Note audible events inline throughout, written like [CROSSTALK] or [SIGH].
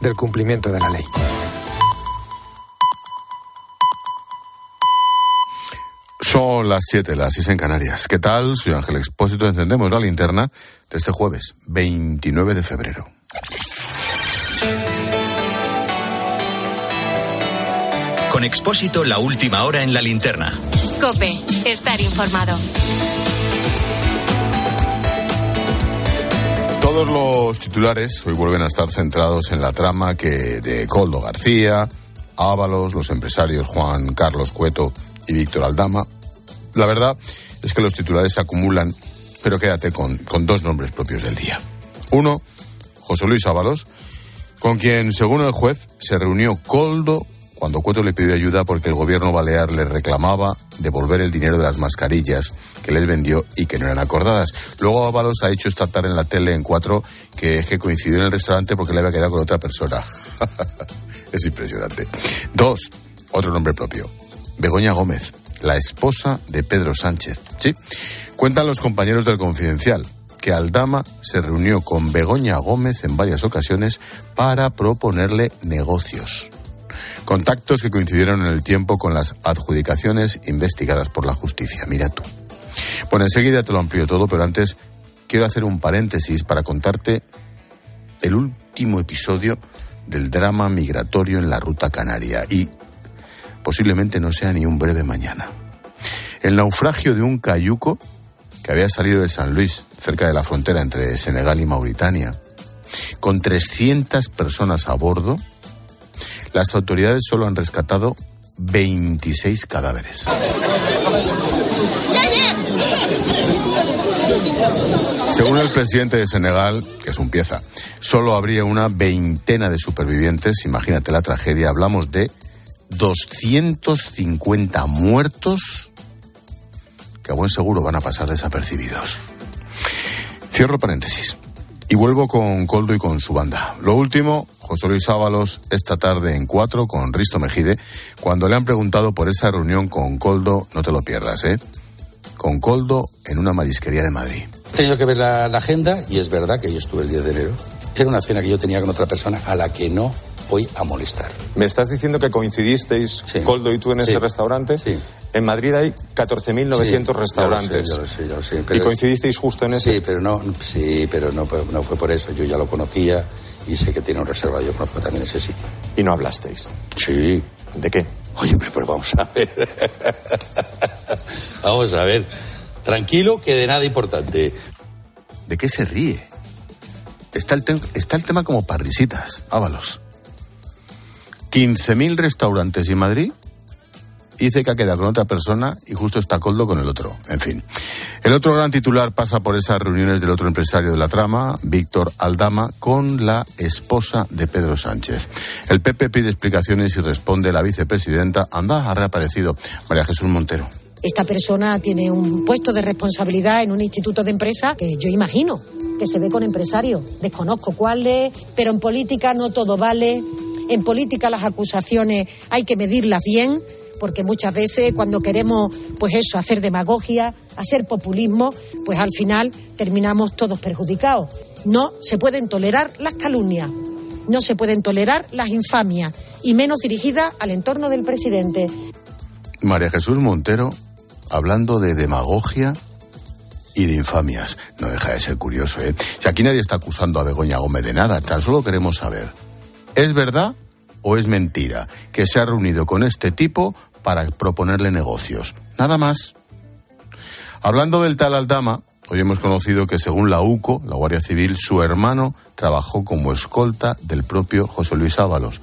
del cumplimiento de la ley. Son las 7, las 6 en Canarias. ¿Qué tal? Soy Ángel Expósito. Encendemos la linterna de este jueves, 29 de febrero. Con Expósito, la última hora en la linterna. Cope, estar informado. Todos los titulares hoy vuelven a estar centrados en la trama que de Coldo García, Ábalos, los empresarios Juan Carlos Cueto y Víctor Aldama. La verdad es que los titulares se acumulan, pero quédate con, con dos nombres propios del día. Uno, José Luis Ábalos, con quien, según el juez, se reunió Coldo cuando Cueto le pidió ayuda porque el gobierno balear le reclamaba devolver el dinero de las mascarillas que les vendió y que no eran acordadas. Luego Ábalos ha hecho esta tarde en la tele en cuatro que es que coincidió en el restaurante porque le había quedado con otra persona. [LAUGHS] es impresionante. Dos, otro nombre propio. Begoña Gómez, la esposa de Pedro Sánchez. Sí, cuentan los compañeros del Confidencial que Aldama se reunió con Begoña Gómez en varias ocasiones para proponerle negocios. Contactos que coincidieron en el tiempo con las adjudicaciones investigadas por la justicia. Mira tú. Bueno, enseguida te lo amplío todo, pero antes quiero hacer un paréntesis para contarte el último episodio del drama migratorio en la ruta canaria y posiblemente no sea ni un breve mañana. El naufragio de un cayuco que había salido de San Luis, cerca de la frontera entre Senegal y Mauritania, con 300 personas a bordo, las autoridades solo han rescatado 26 cadáveres. Según el presidente de Senegal, que es un pieza, solo habría una veintena de supervivientes. Imagínate la tragedia. Hablamos de 250 muertos que a buen seguro van a pasar desapercibidos. Cierro paréntesis. Y vuelvo con Coldo y con su banda. Lo último, José Luis Ábalos esta tarde en cuatro con Risto Mejide. Cuando le han preguntado por esa reunión con Coldo, no te lo pierdas, ¿eh? Con Coldo en una marisquería de Madrid. He tenido que ver la, la agenda y es verdad que yo estuve el 10 de enero. Era una cena que yo tenía con otra persona a la que no voy a molestar. ¿Me estás diciendo que coincidisteis, Sí. Coldo y tú, en ese Sí. restaurante? Sí. En Madrid hay 14.900 Sí, restaurantes. Yo lo sé, yo lo sé, yo lo sé, ¿Y coincidisteis justo en ese? Sí, pero no, sí, pero no, no fue por eso. Yo ya lo conocía y sé que tiene un reserva. Yo conozco también ese sitio. Y no hablasteis. Sí. ¿De qué? Oye, pero, pero vamos a ver. [LAUGHS] vamos a ver. Tranquilo, que de nada importante. ¿De qué se ríe? Está el, está el tema como parrisitas, Ábalos. 15.000 restaurantes en Madrid. y que ha quedado con otra persona y justo está Coldo con el otro. En fin. El otro gran titular pasa por esas reuniones del otro empresario de la trama, Víctor Aldama, con la esposa de Pedro Sánchez. El PP pide explicaciones y responde la vicepresidenta. Anda, ha reaparecido María Jesús Montero. Esta persona tiene un puesto de responsabilidad en un instituto de empresa que yo imagino que se ve con empresarios. Desconozco cuál es, pero en política no todo vale. En política las acusaciones hay que medirlas bien, porque muchas veces cuando queremos, pues eso, hacer demagogia, hacer populismo, pues al final terminamos todos perjudicados. No se pueden tolerar las calumnias, no se pueden tolerar las infamias, y menos dirigidas al entorno del presidente. María Jesús Montero hablando de demagogia y de infamias. No deja de ser curioso, ¿eh? Si aquí nadie está acusando a Begoña Gómez de nada, tan solo queremos saber, ¿es verdad o es mentira que se ha reunido con este tipo para proponerle negocios? Nada más. Hablando del tal Aldama, hoy hemos conocido que según la UCO, la Guardia Civil, su hermano trabajó como escolta del propio José Luis Ábalos.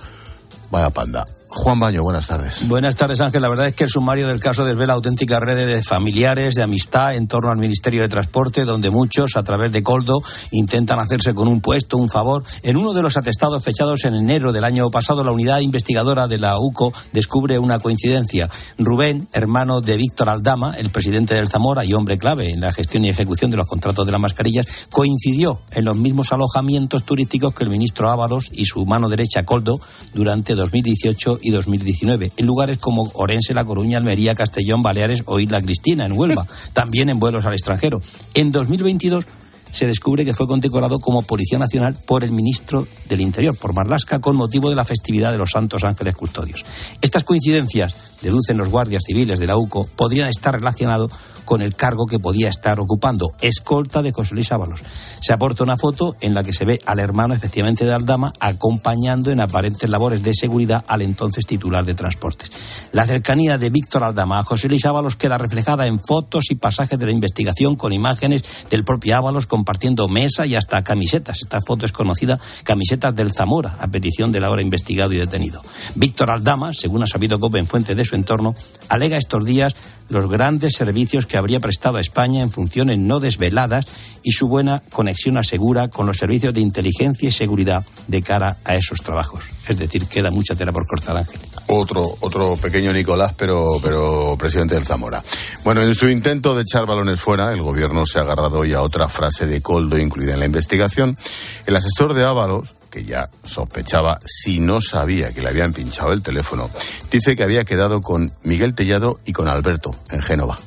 Vaya panda. Juan Baño, buenas tardes. Buenas tardes, Ángel. La verdad es que el sumario del caso desvela auténticas redes de familiares, de amistad en torno al Ministerio de Transporte, donde muchos, a través de Coldo, intentan hacerse con un puesto, un favor. En uno de los atestados fechados en enero del año pasado, la unidad investigadora de la UCO descubre una coincidencia. Rubén, hermano de Víctor Aldama, el presidente del Zamora y hombre clave en la gestión y ejecución de los contratos de las mascarillas, coincidió en los mismos alojamientos turísticos que el ministro Ábalos y su mano derecha Coldo durante 2018 y 2019, en lugares como Orense, La Coruña, Almería, Castellón, Baleares o Isla Cristina, en Huelva, [LAUGHS] también en vuelos al extranjero. En 2022 se descubre que fue condecorado como Policía Nacional por el ministro del Interior, por Marlasca, con motivo de la festividad de los Santos Ángeles Custodios. Estas coincidencias, deducen los guardias civiles de la UCO, podrían estar relacionados con el cargo que podía estar ocupando, escolta de José Luis Ábalos. Se aporta una foto en la que se ve al hermano efectivamente de Aldama acompañando en aparentes labores de seguridad al entonces titular de transportes. La cercanía de Víctor Aldama a José Luis Ábalos queda reflejada en fotos y pasajes de la investigación con imágenes del propio Ábalos compartiendo mesa y hasta camisetas. Esta foto es conocida camisetas del Zamora a petición del ahora investigado y detenido. Víctor Aldama, según ha sabido Cope en fuente de su entorno, alega estos días los grandes servicios que habría prestado a España en funciones no desveladas y su buena conexión asegura con los servicios de inteligencia y seguridad de cara a esos trabajos. Es decir, queda mucha tela por cortar, Ángel. Otro, otro pequeño Nicolás, pero, pero presidente del Zamora. Bueno, en su intento de echar balones fuera, el gobierno se ha agarrado hoy a otra frase de Coldo incluida en la investigación. El asesor de Ábalos, que ya sospechaba si no sabía que le habían pinchado el teléfono, dice que había quedado con Miguel Tellado y con Alberto en Génova.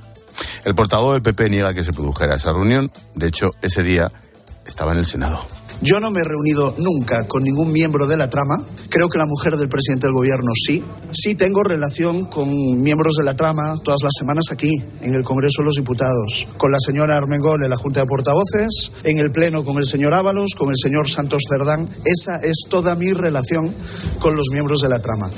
El portavoz del PP niega que se produjera esa reunión. De hecho, ese día estaba en el Senado. Yo no me he reunido nunca con ningún miembro de la trama. Creo que la mujer del presidente del gobierno sí. Sí tengo relación con miembros de la trama todas las semanas aquí, en el Congreso de los Diputados. Con la señora Armengol en la Junta de Portavoces, en el Pleno con el señor Ábalos, con el señor Santos Cerdán. Esa es toda mi relación con los miembros de la trama.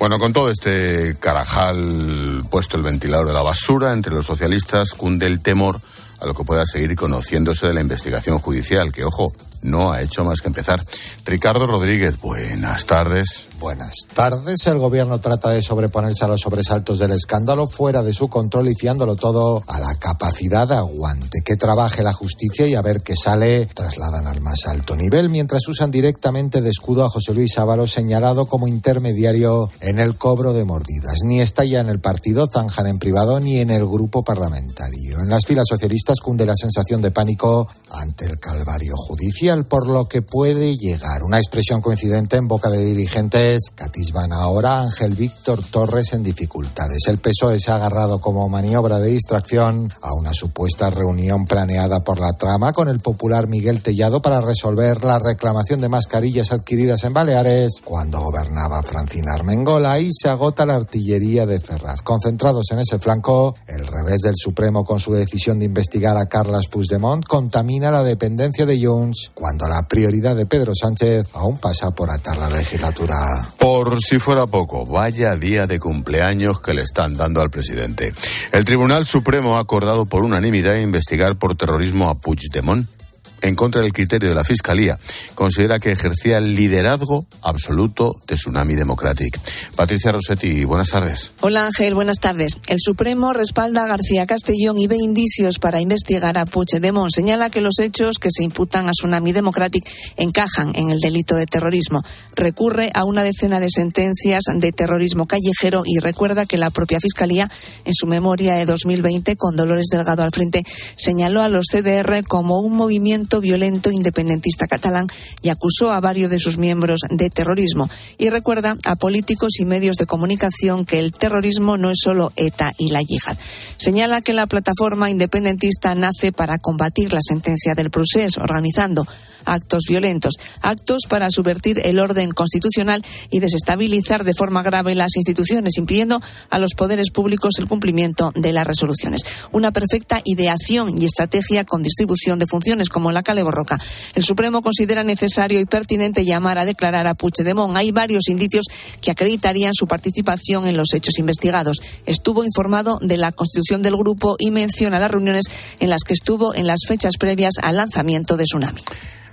Bueno, con todo este carajal puesto el ventilador de la basura entre los socialistas, cunde el temor a lo que pueda seguir conociéndose de la investigación judicial, que, ojo, no ha hecho más que empezar. Ricardo Rodríguez, buenas tardes. Buenas tardes. El gobierno trata de sobreponerse a los sobresaltos del escándalo fuera de su control y fiándolo todo a la capacidad de aguante. Que trabaje la justicia y a ver qué sale. Trasladan al más alto nivel mientras usan directamente de escudo a José Luis Ábalos, señalado como intermediario en el cobro de mordidas. Ni está ya en el partido, zanjan en privado, ni en el grupo parlamentario. En las filas socialistas cunde la sensación de pánico ante el calvario judicial, por lo que puede llegar. Una expresión coincidente en boca de dirigentes catisban ahora Ángel Víctor Torres en dificultades. El PSOE se ha agarrado como maniobra de distracción a una supuesta reunión planeada por la trama con el popular Miguel Tellado para resolver la reclamación de mascarillas adquiridas en Baleares cuando gobernaba Francina Armengola y se agota la artillería de Ferraz. Concentrados en ese flanco, el revés del Supremo con su decisión de investigar a Carlas Puigdemont contamina la dependencia de Junts cuando la prioridad de Pedro Sánchez aún pasa por atar la legislatura. Por si fuera poco, vaya día de cumpleaños que le están dando al presidente. El Tribunal Supremo ha acordado por unanimidad investigar por terrorismo a Puigdemont en contra del criterio de la Fiscalía, considera que ejercía el liderazgo absoluto de Tsunami Democratic. Patricia Rossetti, buenas tardes. Hola Ángel, buenas tardes. El Supremo respalda a García Castellón y ve indicios para investigar a Puigdemont. Señala que los hechos que se imputan a Tsunami Democratic encajan en el delito de terrorismo. Recurre a una decena de sentencias de terrorismo callejero y recuerda que la propia Fiscalía, en su memoria de 2020, con Dolores Delgado al frente, señaló a los CDR como un movimiento violento independentista catalán y acusó a varios de sus miembros de terrorismo. Y recuerda a políticos y medios de comunicación que el terrorismo no es solo ETA y la yihad. Señala que la plataforma independentista nace para combatir la sentencia del procés, organizando actos violentos, actos para subvertir el orden constitucional y desestabilizar de forma grave las instituciones, impidiendo a los poderes públicos el cumplimiento de las resoluciones. Una perfecta ideación y estrategia con distribución de funciones como la Cale Borroca. El Supremo considera necesario y pertinente llamar a declarar a Puigdemont. Hay varios indicios que acreditarían su participación en los hechos investigados. Estuvo informado de la constitución del grupo y menciona las reuniones en las que estuvo en las fechas previas al lanzamiento de Tsunami.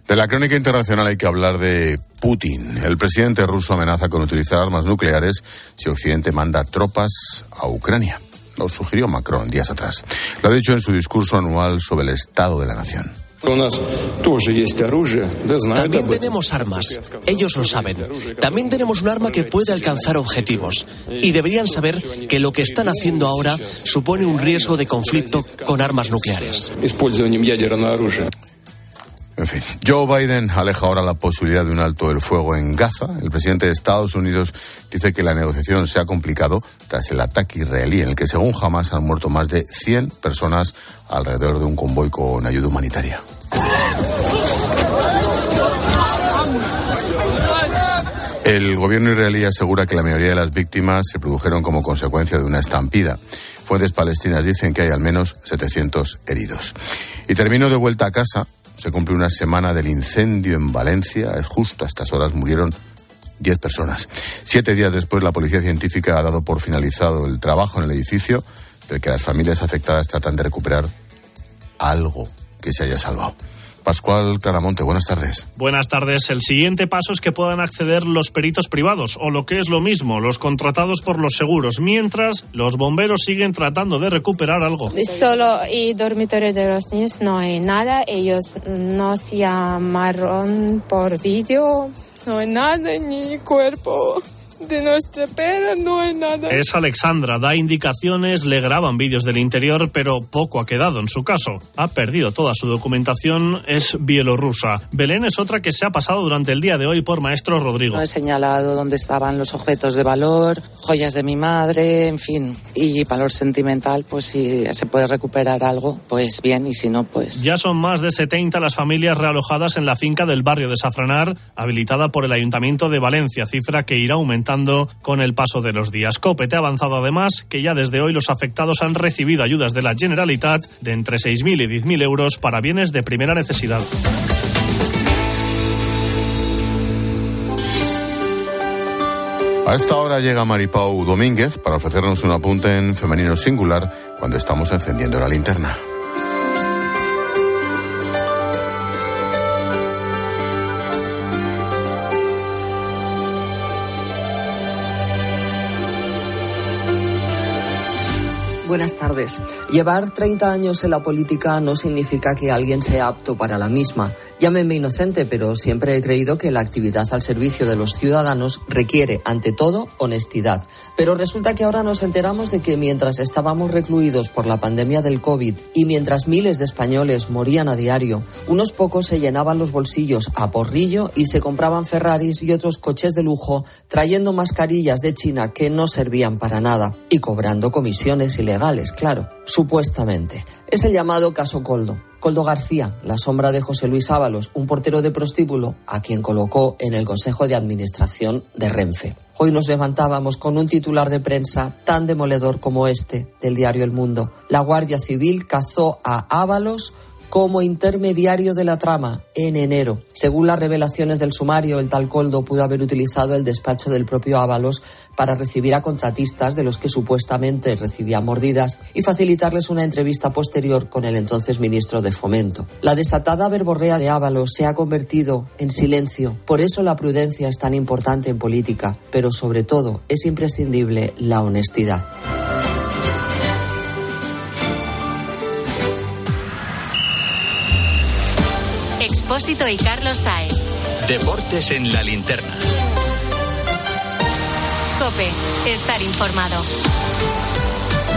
De la crónica internacional hay que hablar de Putin. El presidente ruso amenaza con utilizar armas nucleares si Occidente manda tropas a Ucrania. Lo sugirió Macron días atrás. Lo ha dicho en su discurso anual sobre el estado de la nación. También tenemos armas. Ellos lo saben. También tenemos un arma que puede alcanzar objetivos. Y deberían saber que lo que están haciendo ahora supone un riesgo de conflicto con armas nucleares. En fin, Joe Biden aleja ahora la posibilidad de un alto del fuego en Gaza. El presidente de Estados Unidos dice que la negociación se ha complicado tras el ataque israelí, en el que, según Hamas, han muerto más de 100 personas alrededor de un convoy con ayuda humanitaria. El gobierno israelí asegura que la mayoría de las víctimas se produjeron como consecuencia de una estampida. Fuentes palestinas dicen que hay al menos 700 heridos. Y termino de vuelta a casa. Se cumple una semana del incendio en Valencia. Es justo a estas horas murieron 10 personas. Siete días después, la policía científica ha dado por finalizado el trabajo en el edificio, del que las familias afectadas tratan de recuperar algo que se haya salvado. Pascual Claramonte, buenas tardes. Buenas tardes. El siguiente paso es que puedan acceder los peritos privados, o lo que es lo mismo, los contratados por los seguros, mientras los bomberos siguen tratando de recuperar algo. Solo y dormitorio de los niños no hay nada. Ellos nos llamaron por vídeo. No hay nada en mi cuerpo de nuestra pera no hay nada. Es Alexandra, da indicaciones, le graban vídeos del interior, pero poco ha quedado en su caso. Ha perdido toda su documentación, es bielorrusa. Belén es otra que se ha pasado durante el día de hoy por maestro Rodrigo. No he señalado dónde estaban los objetos de valor, joyas de mi madre, en fin. Y valor sentimental, pues si se puede recuperar algo, pues bien, y si no, pues... Ya son más de 70 las familias realojadas en la finca del barrio de Safranar, habilitada por el Ayuntamiento de Valencia, cifra que irá aumentando con el paso de los días. COPE te ha avanzado además que ya desde hoy los afectados han recibido ayudas de la Generalitat de entre 6.000 y 10.000 euros para bienes de primera necesidad. A esta hora llega Maripau Domínguez para ofrecernos un apunte en femenino singular cuando estamos encendiendo la linterna. Buenas tardes. Llevar 30 años en la política no significa que alguien sea apto para la misma. Llámenme inocente, pero siempre he creído que la actividad al servicio de los ciudadanos requiere, ante todo, honestidad. Pero resulta que ahora nos enteramos de que mientras estábamos recluidos por la pandemia del COVID y mientras miles de españoles morían a diario, unos pocos se llenaban los bolsillos a porrillo y se compraban Ferraris y otros coches de lujo, trayendo mascarillas de China que no servían para nada y cobrando comisiones ilegales, claro, supuestamente. Es el llamado caso Coldo. Coldo García, la sombra de José Luis Ábalos, un portero de prostíbulo a quien colocó en el Consejo de Administración de Renfe. Hoy nos levantábamos con un titular de prensa tan demoledor como este del diario El Mundo. La Guardia Civil cazó a Ábalos como intermediario de la trama en enero. Según las revelaciones del sumario, el tal Coldo pudo haber utilizado el despacho del propio Ábalos para recibir a contratistas de los que supuestamente recibía mordidas y facilitarles una entrevista posterior con el entonces ministro de Fomento. La desatada verborrea de Ábalos se ha convertido en silencio. Por eso la prudencia es tan importante en política, pero sobre todo es imprescindible la honestidad. Expósito y Carlos Saez. Deportes en la linterna. Cope, estar informado.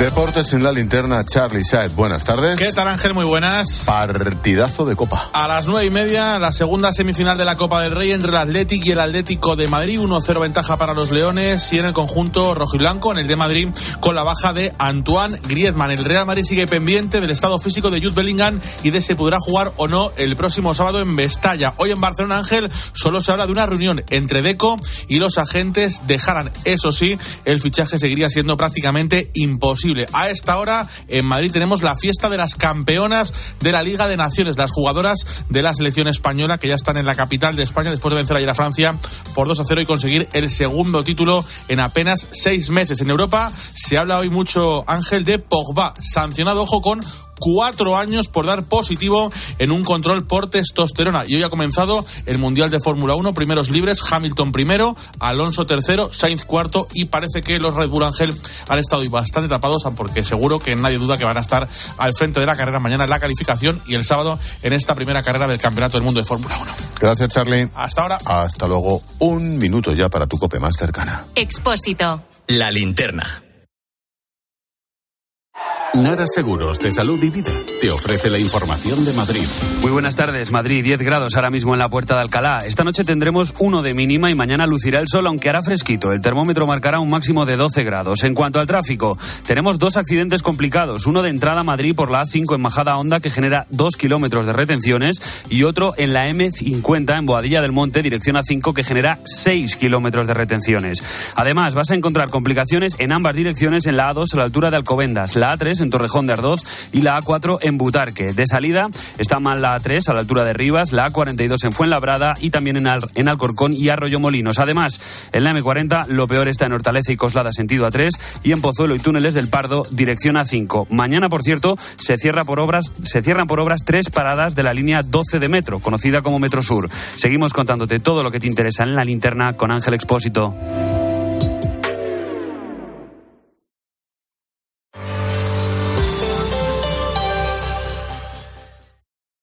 Deportes en la linterna, Charlie Saez. Buenas tardes. ¿Qué tal, Ángel? Muy buenas. Partidazo de Copa. A las nueve y media, la segunda semifinal de la Copa del Rey entre el Atlético y el Atlético de Madrid. 1-0 ventaja para los Leones y en el conjunto rojiblanco, en el de Madrid, con la baja de Antoine Griezmann. El Real Madrid sigue pendiente del estado físico de Jude Bellingham y de si podrá jugar o no el próximo sábado en Mestalla. Hoy en Barcelona, Ángel, solo se habla de una reunión entre Deco y los agentes de Haran. Eso sí, el fichaje seguiría siendo prácticamente imposible. A esta hora en Madrid tenemos la fiesta de las campeonas de la Liga de Naciones, las jugadoras de la selección española que ya están en la capital de España después de vencer ayer a Francia por 2 a 0 y conseguir el segundo título en apenas seis meses. En Europa se habla hoy mucho, Ángel, de Pogba, sancionado, ojo, con cuatro años por dar positivo en un control por testosterona. Y hoy ha comenzado el Mundial de Fórmula 1, primeros libres, Hamilton primero, Alonso tercero, Sainz cuarto y parece que los Red Bull Ángel han estado hoy bastante tapados porque seguro que nadie duda que van a estar al frente de la carrera mañana en la calificación y el sábado en esta primera carrera del Campeonato del Mundo de Fórmula 1. Gracias, Charlie. Hasta ahora. Hasta luego. Un minuto ya para tu cope más cercana. Expósito. La linterna. Nara Seguros de Salud y Vida te ofrece la información de Madrid. Muy buenas tardes, Madrid, 10 grados ahora mismo en la puerta de Alcalá. Esta noche tendremos uno de mínima y mañana lucirá el sol, aunque hará fresquito. El termómetro marcará un máximo de 12 grados. En cuanto al tráfico, tenemos dos accidentes complicados. Uno de entrada a Madrid por la A5 en Majada Honda, que genera dos kilómetros de retenciones, y otro en la M50 en Boadilla del Monte, dirección A5, que genera 6 kilómetros de retenciones. Además, vas a encontrar complicaciones en ambas direcciones en la A2 a la altura de Alcobendas, la A3 en Torrejón de Ardoz y la A4 en Butarque. De salida está mal la A3 a la altura de Rivas, la A42 en Fuenlabrada y también en, en Alcorcón y Arroyo Molinos. Además, en la M40 lo peor está en Hortaleza y Coslada sentido A3 y en Pozuelo y Túneles del Pardo dirección A5. Mañana, por cierto, se cierra por obras se cierran por obras tres paradas de la línea 12 de metro, conocida como Metro Sur. Seguimos contándote todo lo que te interesa en la linterna con Ángel Expósito.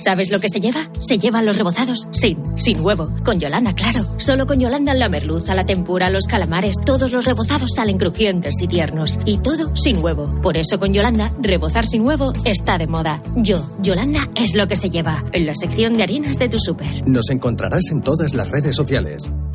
¿Sabes lo que se lleva? Se llevan los rebozados sin, sin huevo. Con Yolanda, claro. Solo con Yolanda la merluza, la tempura, los calamares, todos los rebozados salen crujientes y tiernos. Y todo sin huevo. Por eso con Yolanda, rebozar sin huevo está de moda. Yo, Yolanda, es lo que se lleva. En la sección de harinas de tu súper. Nos encontrarás en todas las redes sociales.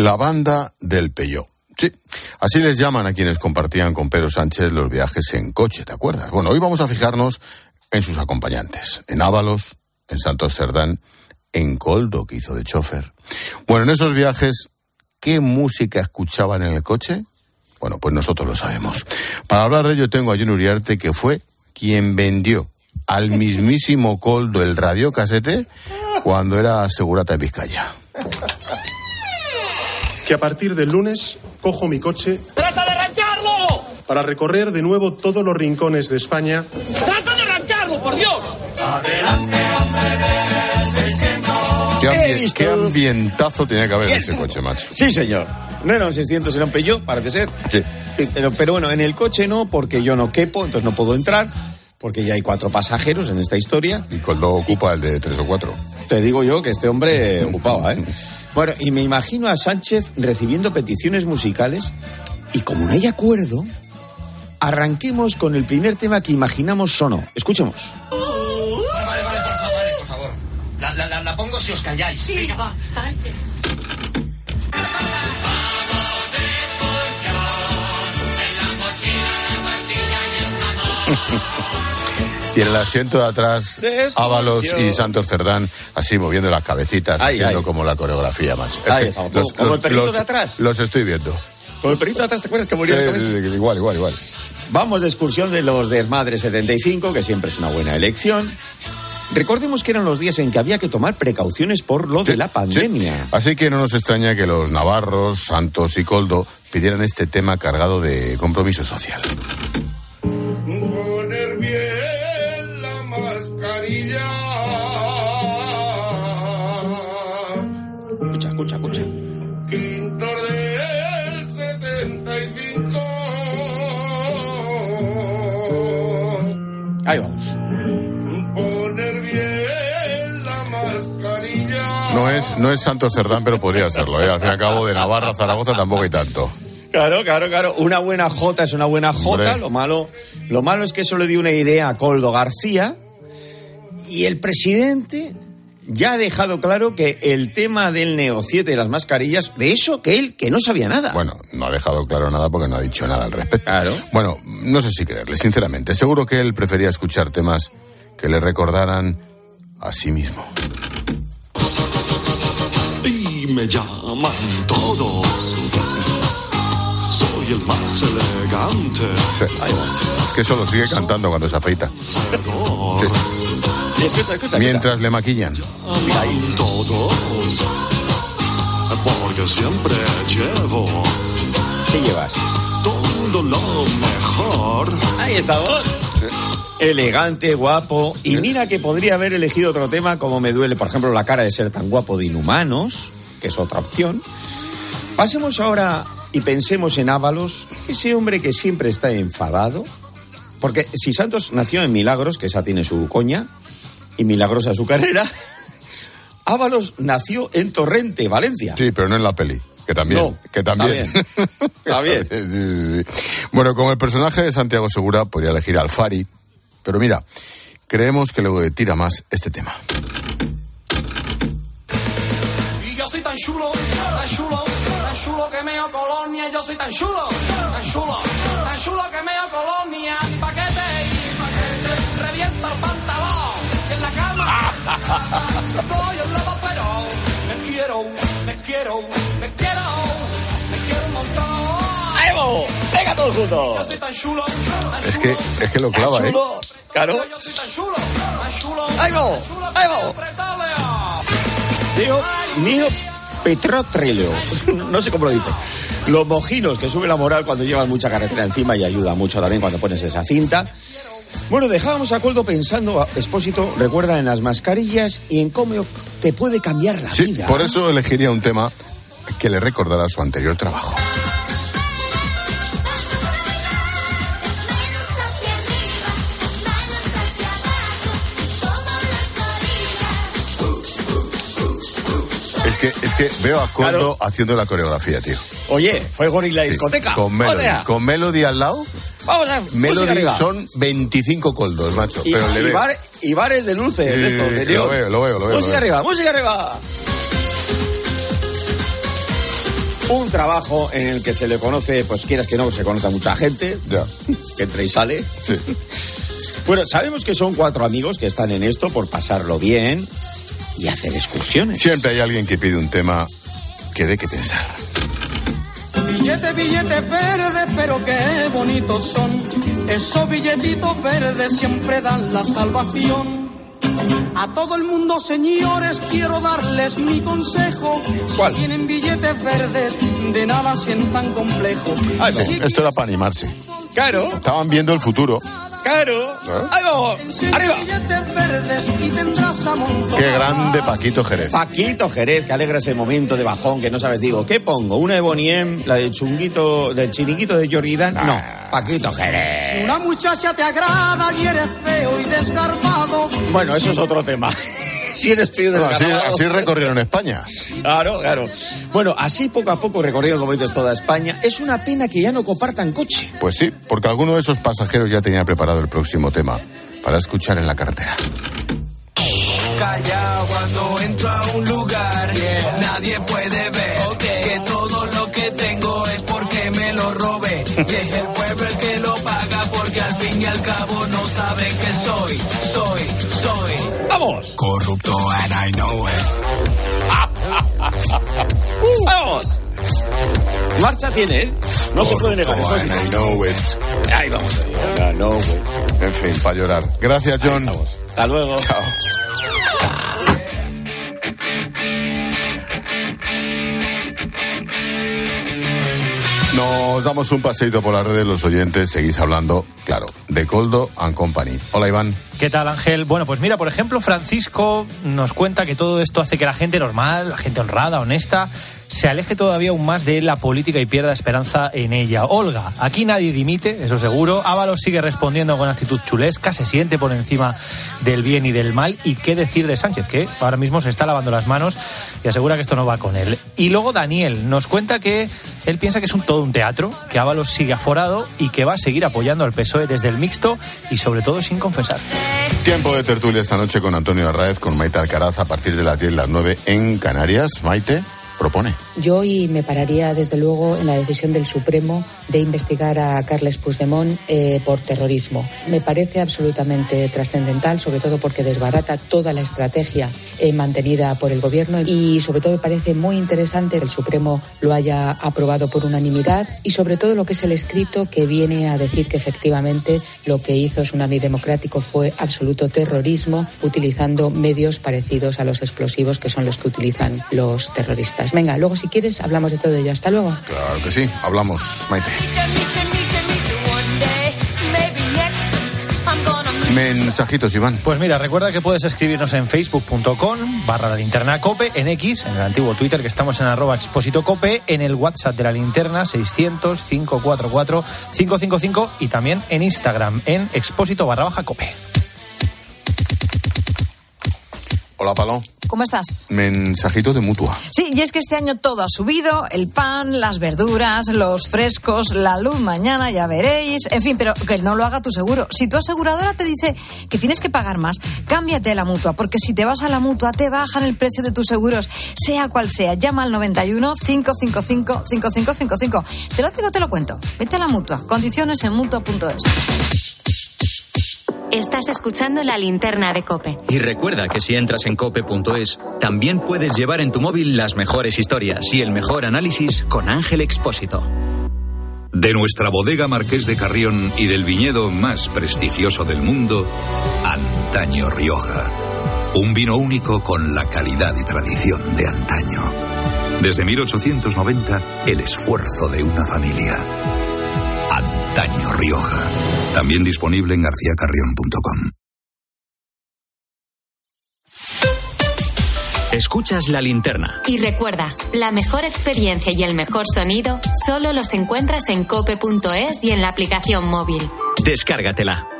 La banda del Peyó. Sí, así les llaman a quienes compartían con Pedro Sánchez los viajes en coche, ¿te acuerdas? Bueno, hoy vamos a fijarnos en sus acompañantes, en Ábalos, en Santos Cerdán, en Coldo, que hizo de chofer. Bueno, en esos viajes, ¿qué música escuchaban en el coche? Bueno, pues nosotros lo sabemos. Para hablar de ello tengo a John Uriarte, que fue quien vendió al mismísimo Coldo el radiocasete cuando era segurata de Vizcaya. Que a partir del lunes cojo mi coche ¡Trata de arrancarlo! para recorrer de nuevo todos los rincones de España ¡Trata de arrancarlo, por Dios! ¿Qué, ambi- qué ambientazo tenía que haber en ese coche, macho? Sí, señor. No era un 600, era un Peugeot, parece ser. Sí. Pero, pero bueno, en el coche no, porque yo no quepo, entonces no puedo entrar, porque ya hay cuatro pasajeros en esta historia. Y Coldo ocupa el de tres o cuatro. Te digo yo que este hombre ocupaba, ¿eh? [LAUGHS] Bueno, y me imagino a Sánchez recibiendo peticiones musicales y como no hay acuerdo, arranquemos con el primer tema que imaginamos sonó. Escuchemos. Vale, vale, por favor, por favor. La, la, la, la pongo si os calláis. Sí. Venga, va. [LAUGHS] Y en el asiento de atrás, De Ábalos y Santos Cerdán, así moviendo las cabecitas, Ay, haciendo ay. como la coreografía, macho. Ahí estamos, como- como el perrito de atrás. Los estoy viendo. Con el perrito de atrás, ¿te acuerdas que murió igual, igual, igual. Vamos de excursión de los Desmadre 75, que siempre es una buena elección. Recordemos que eran los días en que había que tomar precauciones por lo de la pandemia. Así que no nos extraña que los navarros, Santos y Coldo pidieran este tema cargado de compromiso social. Poner bien No es, no es Santos Cerdán, pero podría serlo. ¿eh? Al fin y al cabo, de Navarra Zaragoza tampoco hay tanto. Claro, claro, claro. Una buena J es una buena J. Hombre. Lo malo, lo malo es que eso le dio una idea a Coldo García y el presidente ya ha dejado claro que el tema del negociete de las mascarillas, de eso que él que no sabía nada. Bueno, no ha dejado claro nada porque no ha dicho nada al respecto. Claro. Bueno, no sé si creerle, sinceramente. Seguro que él prefería escuchar temas que le recordaran a sí mismo. Me llaman todos. Soy el más elegante. Sí. Es que solo sigue cantando cuando se afeita. Escucha, escucha, Mientras le maquillan. Todos. Porque siempre llevo ¿Qué llevas? todo lo mejor. Ahí estamos. Elegante, guapo. Y mira que podría haber elegido otro tema como me duele, por ejemplo, la cara de ser tan guapo de Inhumanos, que es otra opción. Pasemos ahora y pensemos en Ábalos, ese hombre que siempre está enfadado. Porque si Santos nació en Milagros, que esa tiene su coña, y milagrosa su carrera, [LAUGHS] Ábalos nació en Torrente, Valencia. Sí, pero no en la peli. Que también. No, que también. Está bien. [LAUGHS] Sí, sí, sí. Bueno, como el personaje de Santiago Segura, podría elegir al Fari. Pero mira, creemos que le tira más este tema. Tan chulo, tan chulo, tan chulo que meo colonia. Yo soy tan chulo, tan chulo, tan chulo que meo colonia. Paquete y paquete, reviento el pantalón. Y en la cama, [LAUGHS] estoy en lobo feroz. Me quiero, me quiero, me quiero, me quiero un montón. ¡Ahí vamos! ¡Venga todos juntos! Yo soy tan chulo, tan Es que, es que lo clava, ¿eh? Claro. Yo soy tan chulo, tan chulo. ¡Ahí vamos! ¡Ahí vamos! Digo, mío Petrotreleo. [LAUGHS] No sé cómo lo dice. Los mojinos que suben la moral cuando llevan mucha carretera encima y ayuda mucho también cuando pones esa cinta. Bueno, dejábamos a Coldo pensando, Expósito, recuerda en las mascarillas y en cómo te puede cambiar la Sí, vida. por eso elegiría un tema que le recordara su anterior trabajo. Que, es que veo a Coldo haciendo la coreografía, tío. Oye, fue Gorila Discoteca. Con Melody, O sea, con Melody al lado. vamos a Melody son 25 coldos, macho. Y, pero y bar- y bares de luces, de Sí, estos, de lo veo, lo veo, lo veo, Música lo veo. arriba, música arriba. Un trabajo en el que se le conoce, pues quieras que no, se conoce a mucha gente. Que entra y sale. Bueno, sabemos que son cuatro amigos que están en esto por pasarlo bien y hacer excursiones. Siempre hay alguien que pide un tema que dé que pensar. Billete, billete verde, pero qué bonitos son. Esos billetitos verdes siempre dan la salvación. A todo el mundo, señores, quiero darles mi consejo. Si tienen billetes verdes, de nada sientan complejo. Ah, sí, esto era para animarse. Claro. Estaban viendo el futuro. Claro. Ahí vamos. Arriba. Qué grande Paquito Jerez. Paquito Jerez, que alegra ese momento de bajón que no sabes. Digo, ¿qué pongo? ¿Una de Boniem? ¿La del chunguito, del chiniquito de Jordan? No, Paquito Jerez. Si una muchacha te agrada y eres feo y desgarbado. Bueno, eso es otro tema. [LAUGHS] si eres frío No, así, desgarbado. así recorrieron España. Claro, claro. Bueno, así poco a poco recorriendo, como dices, toda España. Es una pena que ya no compartan coche. Pues sí, porque alguno de esos pasajeros ya tenía preparado el próximo tema para escuchar en la carretera. callado cuando entro a un lugar. Nadie puede ver que todo lo que tengo es porque me lo robé. [LAUGHS] Y es el ¡Vamos! Marcha tiene, ¿eh? No se puede negar. eso es- And I know it. Ahí vamos. Güey. En fin, para llorar. Gracias, John. Hasta luego. Chao. Nos damos un paseito por las redes, los oyentes seguís hablando, claro, de Coldo and Company. Hola, Iván. ¿Qué tal, Ángel? Bueno, pues mira, por ejemplo, Francisco nos cuenta que todo esto hace que la gente normal, la gente honrada, honesta, se aleje todavía aún más de la política y pierda esperanza en ella. Olga, aquí nadie dimite, eso seguro. Ábalos sigue respondiendo con actitud chulesca, se siente por encima del bien y del mal. ¿Y qué decir de Sánchez? Que ahora mismo se está lavando las manos y asegura que esto no va con él. Y luego Daniel nos cuenta que él piensa que es un, todo un teatro, que Ábalos sigue aforado y que va a seguir apoyando al PSOE desde el mixto y sobre todo sin confesar. Tiempo de tertulia esta noche con Antonio Arraez, con Maite Alcaraz a partir de las 10, las 9 en Canarias. Maite, Yo hoy me pararía, desde luego, en la decisión del Supremo de investigar a Carles Puigdemont eh, por terrorismo. Me parece absolutamente trascendental, sobre todo porque desbarata toda la estrategia eh, mantenida por el Gobierno y, sobre todo, me parece muy interesante que el Supremo lo haya aprobado por unanimidad y, sobre todo, lo que es el escrito que viene a decir que efectivamente lo que hizo Tsunami Democrático fue absoluto terrorismo utilizando medios parecidos a los explosivos que son los que utilizan los terroristas. Venga, luego si quieres hablamos de todo ello. Hasta luego. Claro que sí, hablamos, Maite. Mensajitos, Iván. Pues mira, recuerda que puedes escribirnos en facebook.com barra la linterna cope, en X, en el antiguo Twitter que estamos en arroba expósito cope, en el WhatsApp de la linterna 600-544-555 y también en Instagram en expósito barra baja cope. Hola, Paló. ¿Cómo estás? Mensajito de mutua. Sí, y es que este año todo ha subido, el pan, las verduras, los frescos, la luz mañana, ya veréis, en fin, pero que no lo haga tu seguro. Si tu aseguradora te dice que tienes que pagar más, cámbiate a la mutua, porque si te vas a la mutua te bajan el precio de tus seguros, sea cual sea. Llama al 91 555 5555. Te lo digo, te lo cuento. Vete a la mutua. Condiciones en mutua.es. Estás escuchando la linterna de Cope. Y recuerda que si entras en cope.es, también puedes llevar en tu móvil las mejores historias y el mejor análisis con Ángel Expósito. De nuestra bodega Marqués de Carrión y del viñedo más prestigioso del mundo, Antaño Rioja. Un vino único con la calidad y tradición de antaño. Desde 1890, el esfuerzo de una familia. Antaño Rioja. También disponible en garcíacarrión.com. Escuchas la linterna. Y recuerda, la mejor experiencia y el mejor sonido solo los encuentras en cope.es y en la aplicación móvil. Descárgatela.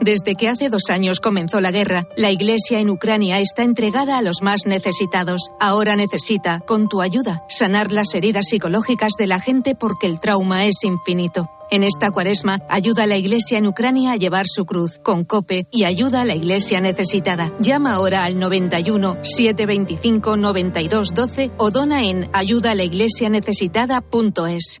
Desde que hace dos años comenzó la guerra, la Iglesia en Ucrania está entregada a los más necesitados. Ahora necesita, con tu ayuda, sanar las heridas psicológicas de la gente porque el trauma es infinito. En esta cuaresma, ayuda a la Iglesia en Ucrania a llevar su cruz con COPE y ayuda a la Iglesia necesitada. Llama ahora al 91 725 92 12 o dona en ayudalaiglesianecesitada.es.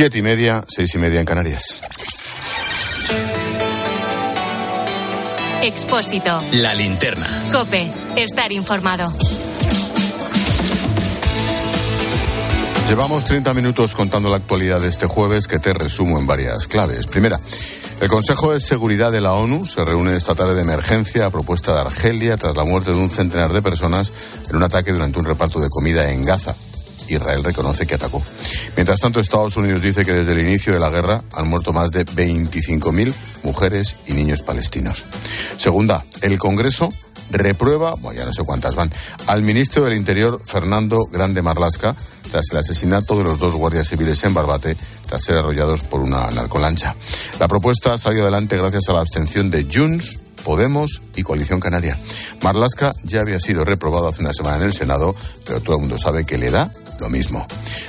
Siete y media, seis y media en Canarias. Expósito. La linterna. Cope, estar informado. Llevamos 30 minutos contando la actualidad de este jueves que te resumo en varias claves. Primera, el Consejo de Seguridad de la ONU se reúne esta tarde de emergencia a propuesta de Argelia tras la muerte de un centenar de personas en un ataque durante un reparto de comida en Gaza. Israel reconoce que atacó. Mientras tanto, Estados Unidos dice que desde el inicio de la guerra han muerto más de 25.000 mujeres y niños palestinos. Segunda, el Congreso reprueba, bueno, ya no sé cuántas van, al ministro del Interior, Fernando Grande Marlasca, tras el asesinato de los dos guardias civiles en Barbate, tras ser arrollados por una narcolancha. La propuesta salió adelante gracias a la abstención de Junts, Podemos y Coalición Canaria. Marlasca ya había sido reprobado hace una semana en el Senado, pero todo el mundo sabe que le da lo mismo.